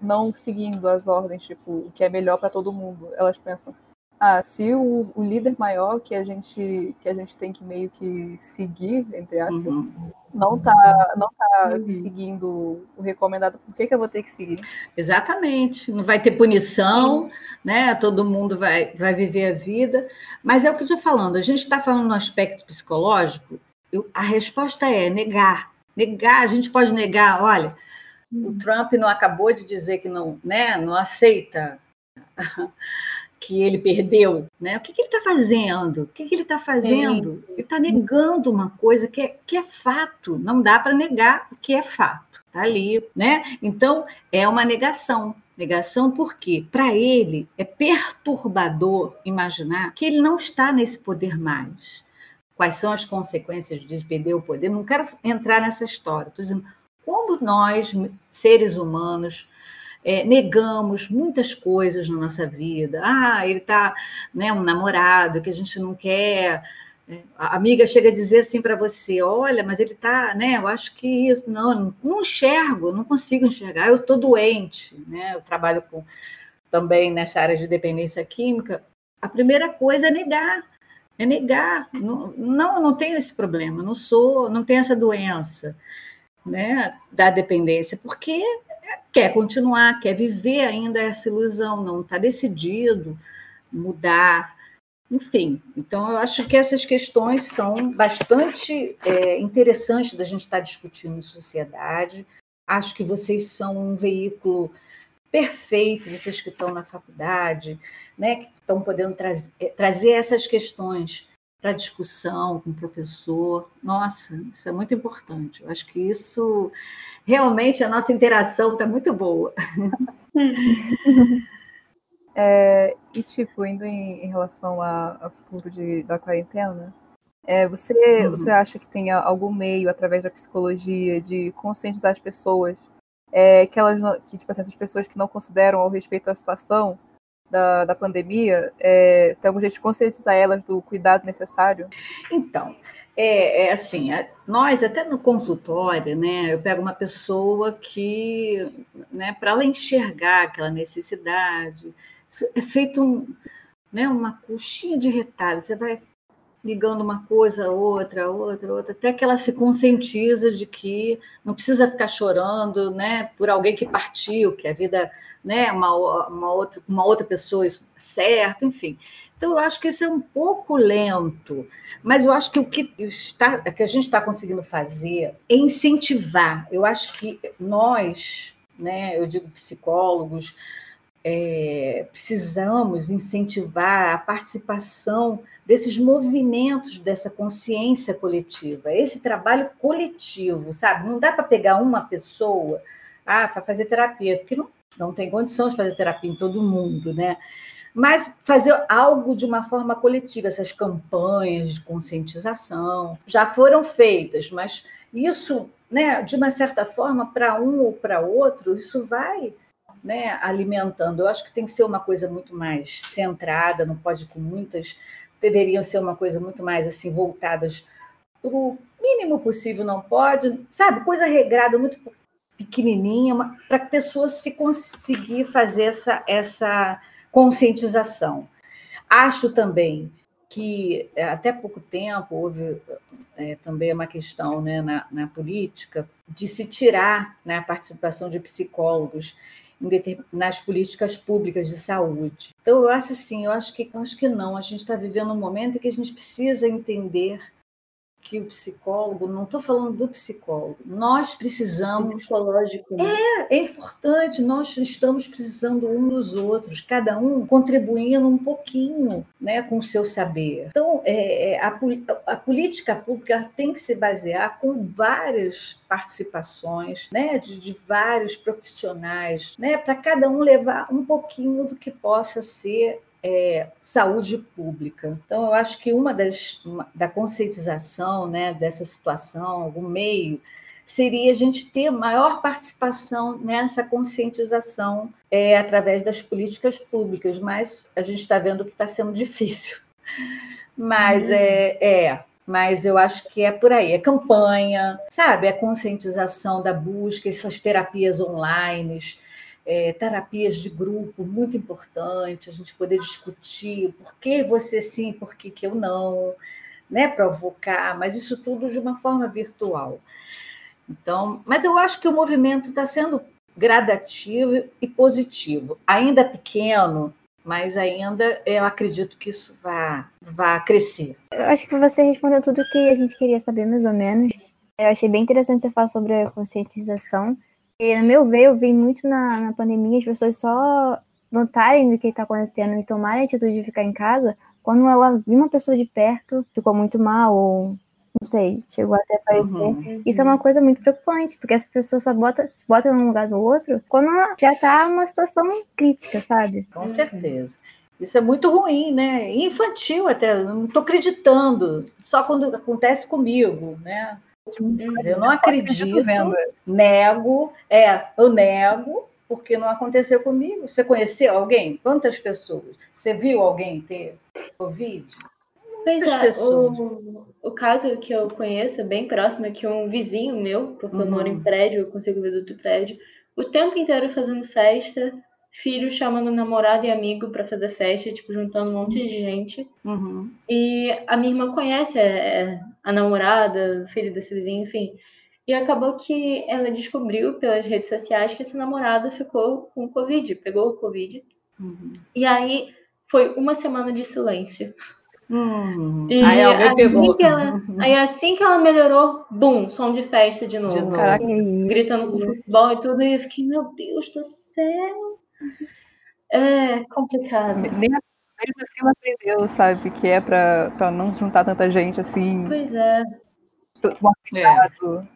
não seguindo as ordens, tipo, o que é melhor para todo mundo. Elas pensam, ah, se o, o, líder maior que a gente que a gente tem que meio que seguir, entre aspas, uhum. não tá não tá uhum. seguindo o recomendado, por que, que eu vou ter que seguir? Exatamente. Não vai ter punição, uhum. né? Todo mundo vai, vai viver a vida. Mas é o que eu estou falando, a gente está falando no aspecto psicológico, eu, a resposta é negar. Negar, a gente pode negar, olha, o uhum. Trump não acabou de dizer que não, né, não aceita que ele perdeu, né? O que, que ele está fazendo? O que, que ele está fazendo? Ele está negando uma coisa que é, que é fato. Não dá para negar o que é fato. Está ali, né? Então é uma negação. Negação porque para ele é perturbador imaginar que ele não está nesse poder mais. Quais são as consequências de perder o poder? Não quero entrar nessa história. Estou dizendo como nós, seres humanos, é, negamos muitas coisas na nossa vida. Ah, ele está, né, um namorado que a gente não quer. É, a amiga chega a dizer assim para você: olha, mas ele está, né? Eu acho que isso. Não, não enxergo, não consigo enxergar. Eu estou doente, né? Eu trabalho com, também nessa área de dependência química. A primeira coisa é negar. É negar. Não, não, não tenho esse problema, não sou, não tenho essa doença né, da dependência, porque quer continuar, quer viver ainda essa ilusão, não está decidido mudar, enfim. Então, eu acho que essas questões são bastante é, interessantes da gente estar tá discutindo em sociedade. Acho que vocês são um veículo perfeito, vocês que estão na faculdade, né, que estão podendo é, trazer essas questões para discussão com o professor. Nossa, isso é muito importante. Eu acho que isso realmente a nossa interação está muito boa. <laughs> É, e tipo, indo em, em relação a, a furo de, da quarentena, é, você, uhum. você acha que tem algum meio, através da psicologia, de conscientizar as pessoas é, que elas que tipo assim, essas pessoas que não consideram ao respeito à situação da, da pandemia, é, tem algum jeito de conscientizar elas do cuidado necessário? Então, é, é assim, nós até no consultório, né, eu pego uma pessoa que, né, para ela enxergar aquela necessidade, é feito um, né, uma coxinha de retalho, você vai ligando uma coisa, outra, outra, outra, até que ela se conscientiza de que não precisa ficar chorando, né, por alguém que partiu, que a vida né, uma, uma, outra, uma outra pessoa certo, enfim. Então, eu acho que isso é um pouco lento, mas eu acho que o que, está, que a gente está conseguindo fazer é incentivar. Eu acho que nós, né, eu digo psicólogos, é, precisamos incentivar a participação desses movimentos, dessa consciência coletiva, esse trabalho coletivo, sabe? Não dá para pegar uma pessoa ah, para fazer terapia, porque não, não tem condição de fazer terapia em todo mundo, né? Mas fazer algo de uma forma coletiva, essas campanhas de conscientização já foram feitas, mas isso, né, de uma certa forma, para um ou para outro, isso vai né, alimentando. Eu acho que tem que ser uma coisa muito mais centrada, não pode com muitas, deveriam ser uma coisa muito mais assim voltadas para o mínimo possível, não pode, sabe? Coisa regrada, muito pequenininha, para a pessoa se conseguir fazer essa, essa conscientização. Acho também que é, até pouco tempo houve é, também uma questão né, na, na, política de se tirar né, a participação de psicólogos nas políticas públicas de saúde. Então, eu acho assim, eu acho que, eu acho que não. A gente está vivendo um momento em que a gente precisa entender que o psicólogo, não estou falando do psicólogo, nós precisamos. O psicológico. Né? É, é importante, nós estamos precisando um dos outros, cada um contribuindo um pouquinho né, com o seu saber. Então, é, é a, a política pública tem que se basear com várias participações né, de, de vários profissionais, né, para cada um levar um pouquinho do que possa ser é, saúde pública. Então, eu acho que uma das uma, da conscientização né, dessa situação, algum meio, seria a gente ter maior participação nessa conscientização é, através das políticas públicas, mas a gente está vendo que está sendo difícil. <laughs> Mas uhum. é, é, mas eu acho que é por aí, é campanha, sabe? É conscientização da busca, essas terapias online, é, terapias de grupo, muito importante, a gente poder discutir por que você sim, por que, que eu não, né, provocar, mas isso tudo de uma forma virtual. Então, mas eu acho que o movimento está sendo gradativo e positivo, ainda pequeno, mas ainda eu acredito que isso vai, vai crescer. Eu acho que você respondeu tudo o que a gente queria saber, mais ou menos. Eu achei bem interessante você falar sobre a conscientização. E, no meu ver, eu vi muito na, na pandemia as pessoas só notarem do que está acontecendo e tomarem a atitude de ficar em casa quando ela viu uma pessoa de perto, ficou muito mal, ou não sei, chegou até a aparecer. Uhum. Isso é uma coisa muito preocupante, porque as pessoas só botam, se botam num lugar do outro quando já está uma situação crítica, sabe? Com certeza. Isso é muito ruim, né? Infantil até, não estou acreditando, só quando acontece comigo, né? Eu não acredito, nego, é, eu nego, porque não aconteceu comigo. Você conheceu alguém? Quantas pessoas? Você viu alguém ter Covid? Pois é, o, o caso que eu conheço é bem próximo é que um vizinho meu, porque uhum. eu moro em prédio, eu consigo ver do outro prédio, o tempo inteiro fazendo festa, filho chamando namorado e amigo para fazer festa, tipo, juntando um monte de gente. Uhum. E a minha irmã conhece é, é, a namorada, o filho desse vizinho, enfim. E acabou que ela descobriu pelas redes sociais que esse namorado ficou com Covid, pegou o Covid. Uhum. E aí foi uma semana de silêncio. Hum, e aí alguém assim pegou. Ela, uhum. Aí assim que ela melhorou, bum, som de festa de novo. De novo. Caraca, gritando com futebol e tudo. E eu fiquei, meu Deus do céu. É complicado. Nem mesmo assim ela aprendeu, sabe, que é pra, pra não juntar tanta gente assim. Pois é. é.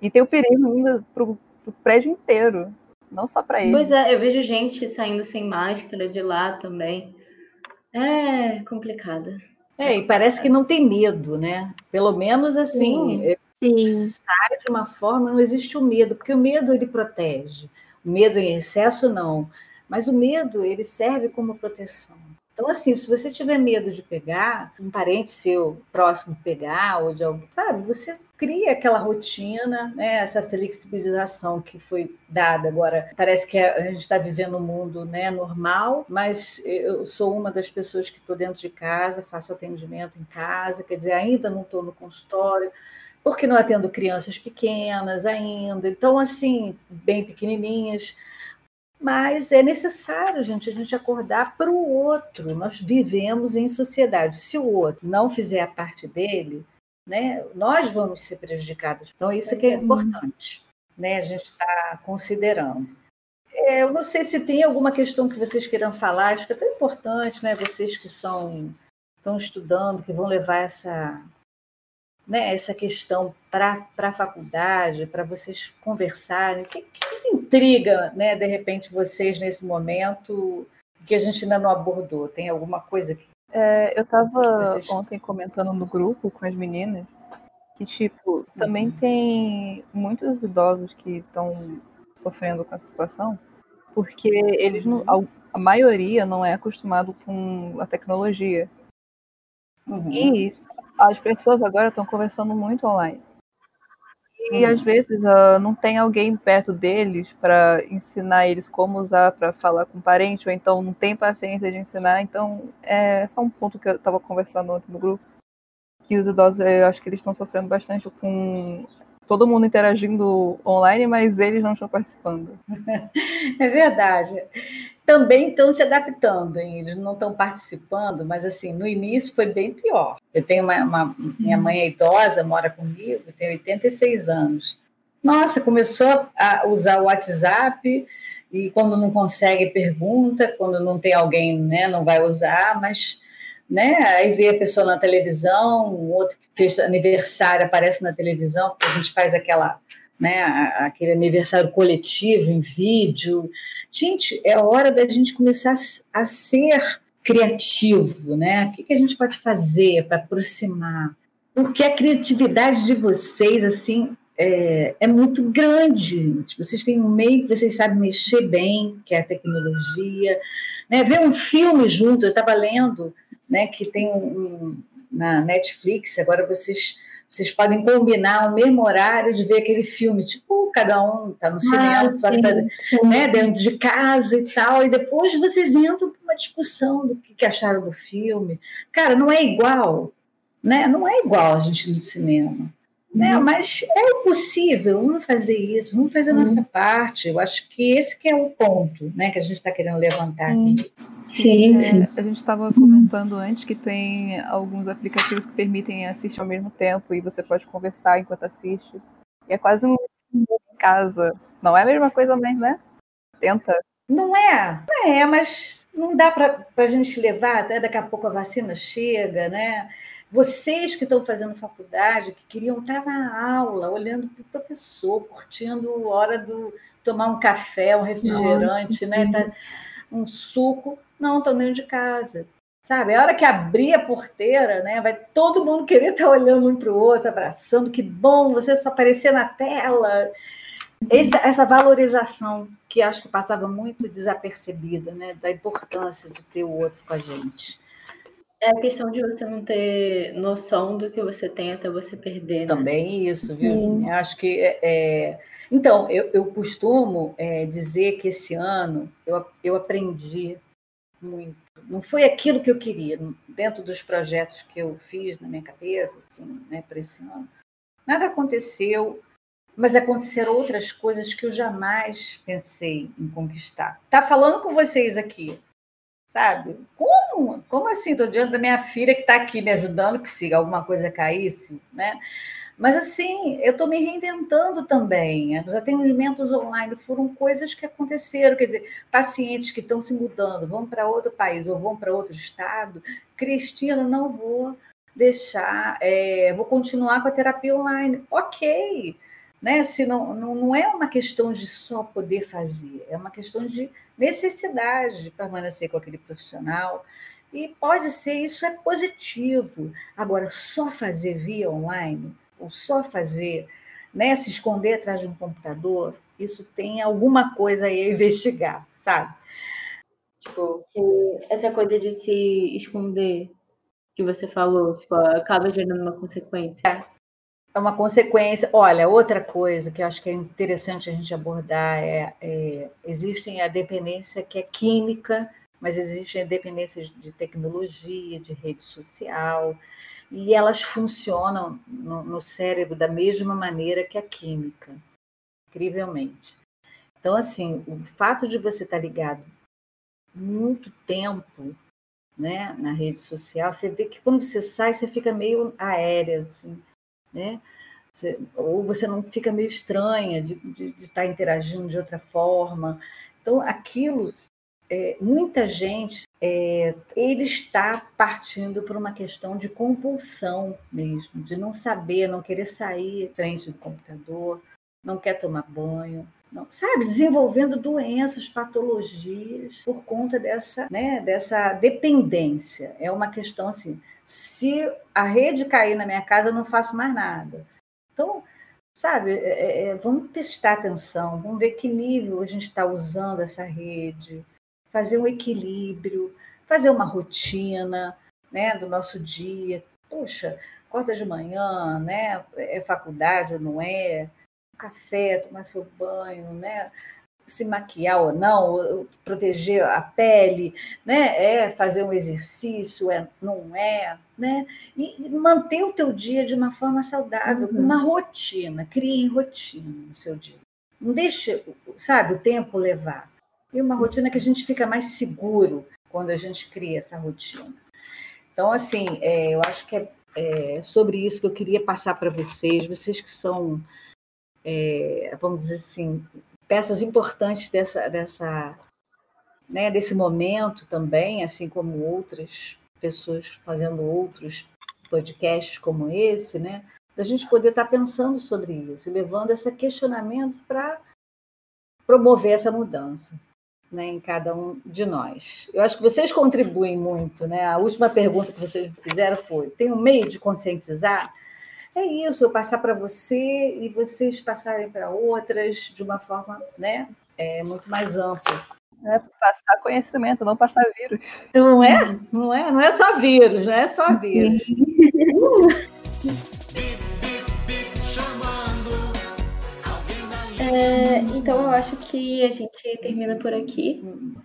E tem o perigo ainda pro, pro prédio inteiro, não só para ele. Pois é, eu vejo gente saindo sem máscara de lá também. É complicado. É, e parece que não tem medo, né? Pelo menos assim, é, Sim. sai de uma forma, não existe o medo, porque o medo ele protege. O medo em excesso não. Mas o medo, ele serve como proteção. Então, assim, se você tiver medo de pegar, um parente seu próximo pegar, ou de alguém, sabe, você cria aquela rotina, né, essa flexibilização que foi dada. Agora, parece que a gente está vivendo um mundo né, normal, mas eu sou uma das pessoas que estou dentro de casa, faço atendimento em casa, quer dizer, ainda não estou no consultório, porque não atendo crianças pequenas ainda, então, assim, bem pequenininhas mas é necessário, gente, a gente acordar para o outro. Nós vivemos em sociedade. Se o outro não fizer a parte dele, né, nós vamos ser prejudicados. Então, isso que é importante, né, a gente está considerando. é, eu não sei se tem alguma questão que vocês queiram falar, acho que é tão importante, né? Vocês que são estão estudando, que vão levar essa, né, essa questão para a faculdade, para vocês conversarem. O que, que, intriga, né, de repente, vocês nesse momento que a gente ainda não abordou? Tem alguma coisa que. É, eu estava vocês... ontem comentando no grupo com as meninas que, tipo, também uhum. tem muitos idosos que estão sofrendo com essa situação, porque eles não, a maioria não é acostumado com a tecnologia. Uhum. E as pessoas agora estão conversando muito online. E às vezes uh, não tem alguém perto deles para ensinar eles como usar para falar com parente, ou então não tem paciência de ensinar. Então, é só um ponto que eu estava conversando ontem no grupo, que os idosos, eu acho que eles estão sofrendo bastante com todo mundo interagindo online, mas eles não estão participando. <laughs> É verdade também estão se adaptando, hein? eles não estão participando, mas assim, no início foi bem pior. Eu tenho uma, uma, minha mãe é idosa, mora comigo, tem 86 anos. Nossa, começou a usar o WhatsApp e quando não consegue pergunta, quando não tem alguém, né, não vai usar, mas né, aí vê a pessoa na televisão, o outro que fez aniversário aparece na televisão, porque a gente faz aquela, né, aquele aniversário coletivo em vídeo, Gente, é hora da gente começar a ser criativo, né? O que a gente pode fazer para aproximar? Porque a criatividade de vocês, assim, é, é, muito grande. Vocês têm um meio que vocês sabem mexer bem, que é a tecnologia. Né? Ver um filme junto, eu estava lendo né, que tem um, um, na Netflix, agora vocês vocês podem combinar o mesmo horário de ver aquele filme, tipo, cada um está no cinema, ah, só que tá, né, dentro de casa e tal, e depois vocês entram para uma discussão do que, que acharam do filme. Cara, não é igual, né? Não é igual a gente no cinema. Né? Uhum. Mas é possível, vamos fazer isso, vamos fazer a uhum. nossa parte. Eu acho que esse que é o ponto né, que a gente está querendo levantar aqui. Sim, é, sim. a gente estava comentando antes que tem alguns aplicativos que permitem assistir ao mesmo tempo e você pode conversar enquanto assiste. E é quase um em casa. Não é a mesma coisa, mas, né? Tenta. Não é, não é, mas não dá para a gente levar, até daqui a pouco a vacina chega, né? Vocês que estão fazendo faculdade, que queriam estar na aula, olhando para o professor, curtindo a hora do tomar um café, um refrigerante, né? Tá, um suco, não, estão dentro de casa. Sabe, a hora que abrir a porteira, né, vai todo mundo querer estar olhando um para o outro, abraçando, que bom, você só aparecer na tela. Essa, essa valorização que acho que passava muito desapercebida, né, da importância de ter o outro com a gente. É a questão de você não ter noção do que você tem até você perder. Né? Também isso, viu? Acho que. É, é... Então, eu, eu costumo é, dizer que esse ano eu, eu aprendi muito. Não foi aquilo que eu queria, dentro dos projetos que eu fiz na minha cabeça, assim, né, para esse ano. Nada aconteceu, mas aconteceram outras coisas que eu jamais pensei em conquistar. Tá falando com vocês aqui, sabe? Como assim? Estou diante da minha filha que está aqui me ajudando, que se alguma coisa caísse, né? Mas assim, eu estou me reinventando também. Os atendimentos online foram coisas que aconteceram, quer dizer, pacientes que estão se mudando, vão para outro país ou vão para outro estado. Cristina, não vou deixar, é, vou continuar com a terapia online. Ok, né? Se não, não, não é uma questão de só poder fazer, é uma questão de necessidade de permanecer com aquele profissional. E pode ser, isso é positivo. Agora, só fazer via online, ou só fazer, né, se esconder atrás de um computador, isso tem alguma coisa aí a investigar, sabe? Tipo, essa coisa de se esconder que você falou, tipo, acaba gerando uma consequência. É uma consequência. Olha, outra coisa que eu acho que é interessante a gente abordar é, é existem a dependência que é química, mas existem a dependência de tecnologia, de rede social, e elas funcionam no, no cérebro da mesma maneira que a química, incrivelmente. Então, assim, o fato de você estar ligado muito tempo né, na rede social, você vê que quando você sai, você fica meio aérea, assim, né? Você, ou você não fica meio estranha de, de, de estar interagindo de outra forma. Então, aquilo, é, muita gente, é, ele está partindo por uma questão de compulsão mesmo, de não saber, não querer sair frente do computador, não quer tomar banho, não, sabe, desenvolvendo doenças, patologias por conta dessa, né, dessa dependência. É uma questão assim, se a rede cair na minha casa, eu não faço mais nada. Então, sabe, é, é, é vamos prestar atenção, vamos ver que nível a gente está usando essa rede, fazer um equilíbrio, fazer uma rotina, né, do nosso dia. Poxa, acorda de manhã, né? É faculdade ou não é? café, tomar seu banho, né? se maquiar ou não, proteger a pele, né? É fazer um exercício, é, não é, né? E manter o teu dia de uma forma saudável, uhum. uma rotina, crie rotina no seu dia. Não deixe, sabe, o tempo levar. E uma rotina que a gente fica mais seguro quando a gente cria essa rotina. Então, assim, é, eu acho que é, é sobre isso que eu queria passar para vocês, vocês que são é, vamos dizer assim, peças importantes dessa, dessa, né, desse momento também, assim como outras pessoas fazendo outros podcasts como esse, né, da gente poder estar pensando sobre isso, levando esse questionamento para promover essa mudança. Né, em cada um de nós. Eu acho que vocês contribuem muito, né? A última pergunta que vocês fizeram foi: tem um meio de conscientizar? é isso, eu passar para você e vocês passarem para outras de uma forma né, é, muito mais ampla. É passar conhecimento, não passar vírus. Não é? Não é? Não é só vírus, não é só vírus. <laughs> então eu acho que a gente termina por aqui.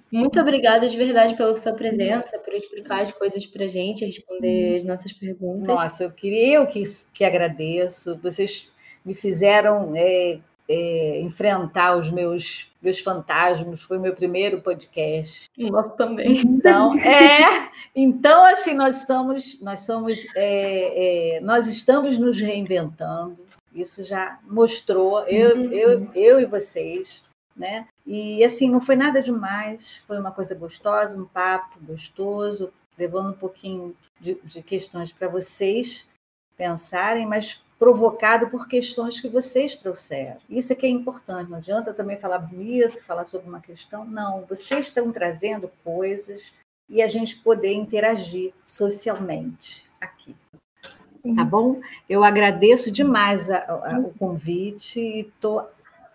Muito obrigada de verdade pela sua presença, por explicar as coisas pra gente, responder as nossas perguntas. Nossa, eu queria eu que, que agradeço. Vocês me fizeram é, é, enfrentar os meus meus fantasmas. Foi meu primeiro podcast. Nosso também. Então, <laughs> é. Então, assim, nós somos, nós somos, é, é, nós estamos nos reinventando. Isso já mostrou, eu, uhum. eu, eu e vocês, né? E assim, não foi nada demais, foi uma coisa gostosa, um papo gostoso, levando um pouquinho de, de questões para vocês pensarem, mas provocado por questões que vocês trouxeram. Isso é que é importante, não adianta também falar bonito, falar sobre uma questão, não, vocês estão trazendo coisas e a gente poder interagir socialmente aqui. Tá bom? Eu agradeço demais a, a, o convite e estou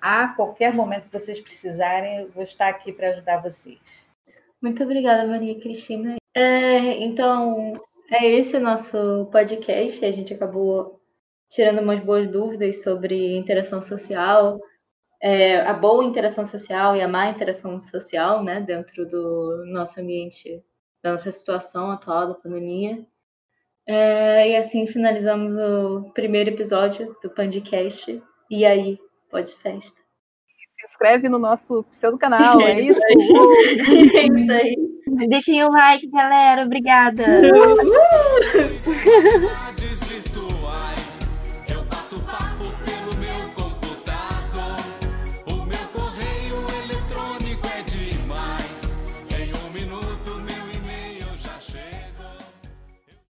a qualquer momento que vocês precisarem, eu vou estar aqui para ajudar vocês. Muito obrigada, Maria Cristina. É, então, é esse o nosso podcast. A gente acabou tirando umas boas dúvidas sobre interação social, é, a boa interação social e a má interação social, né, dentro do nosso ambiente, da nossa situação atual da pandemia. É, e assim finalizamos o primeiro episódio do Pandcast. E aí, pode festa. Se inscreve no nosso pseudo canal, é, é <laughs> isso? é isso aí. Deixem o like, galera. Obrigada. <laughs>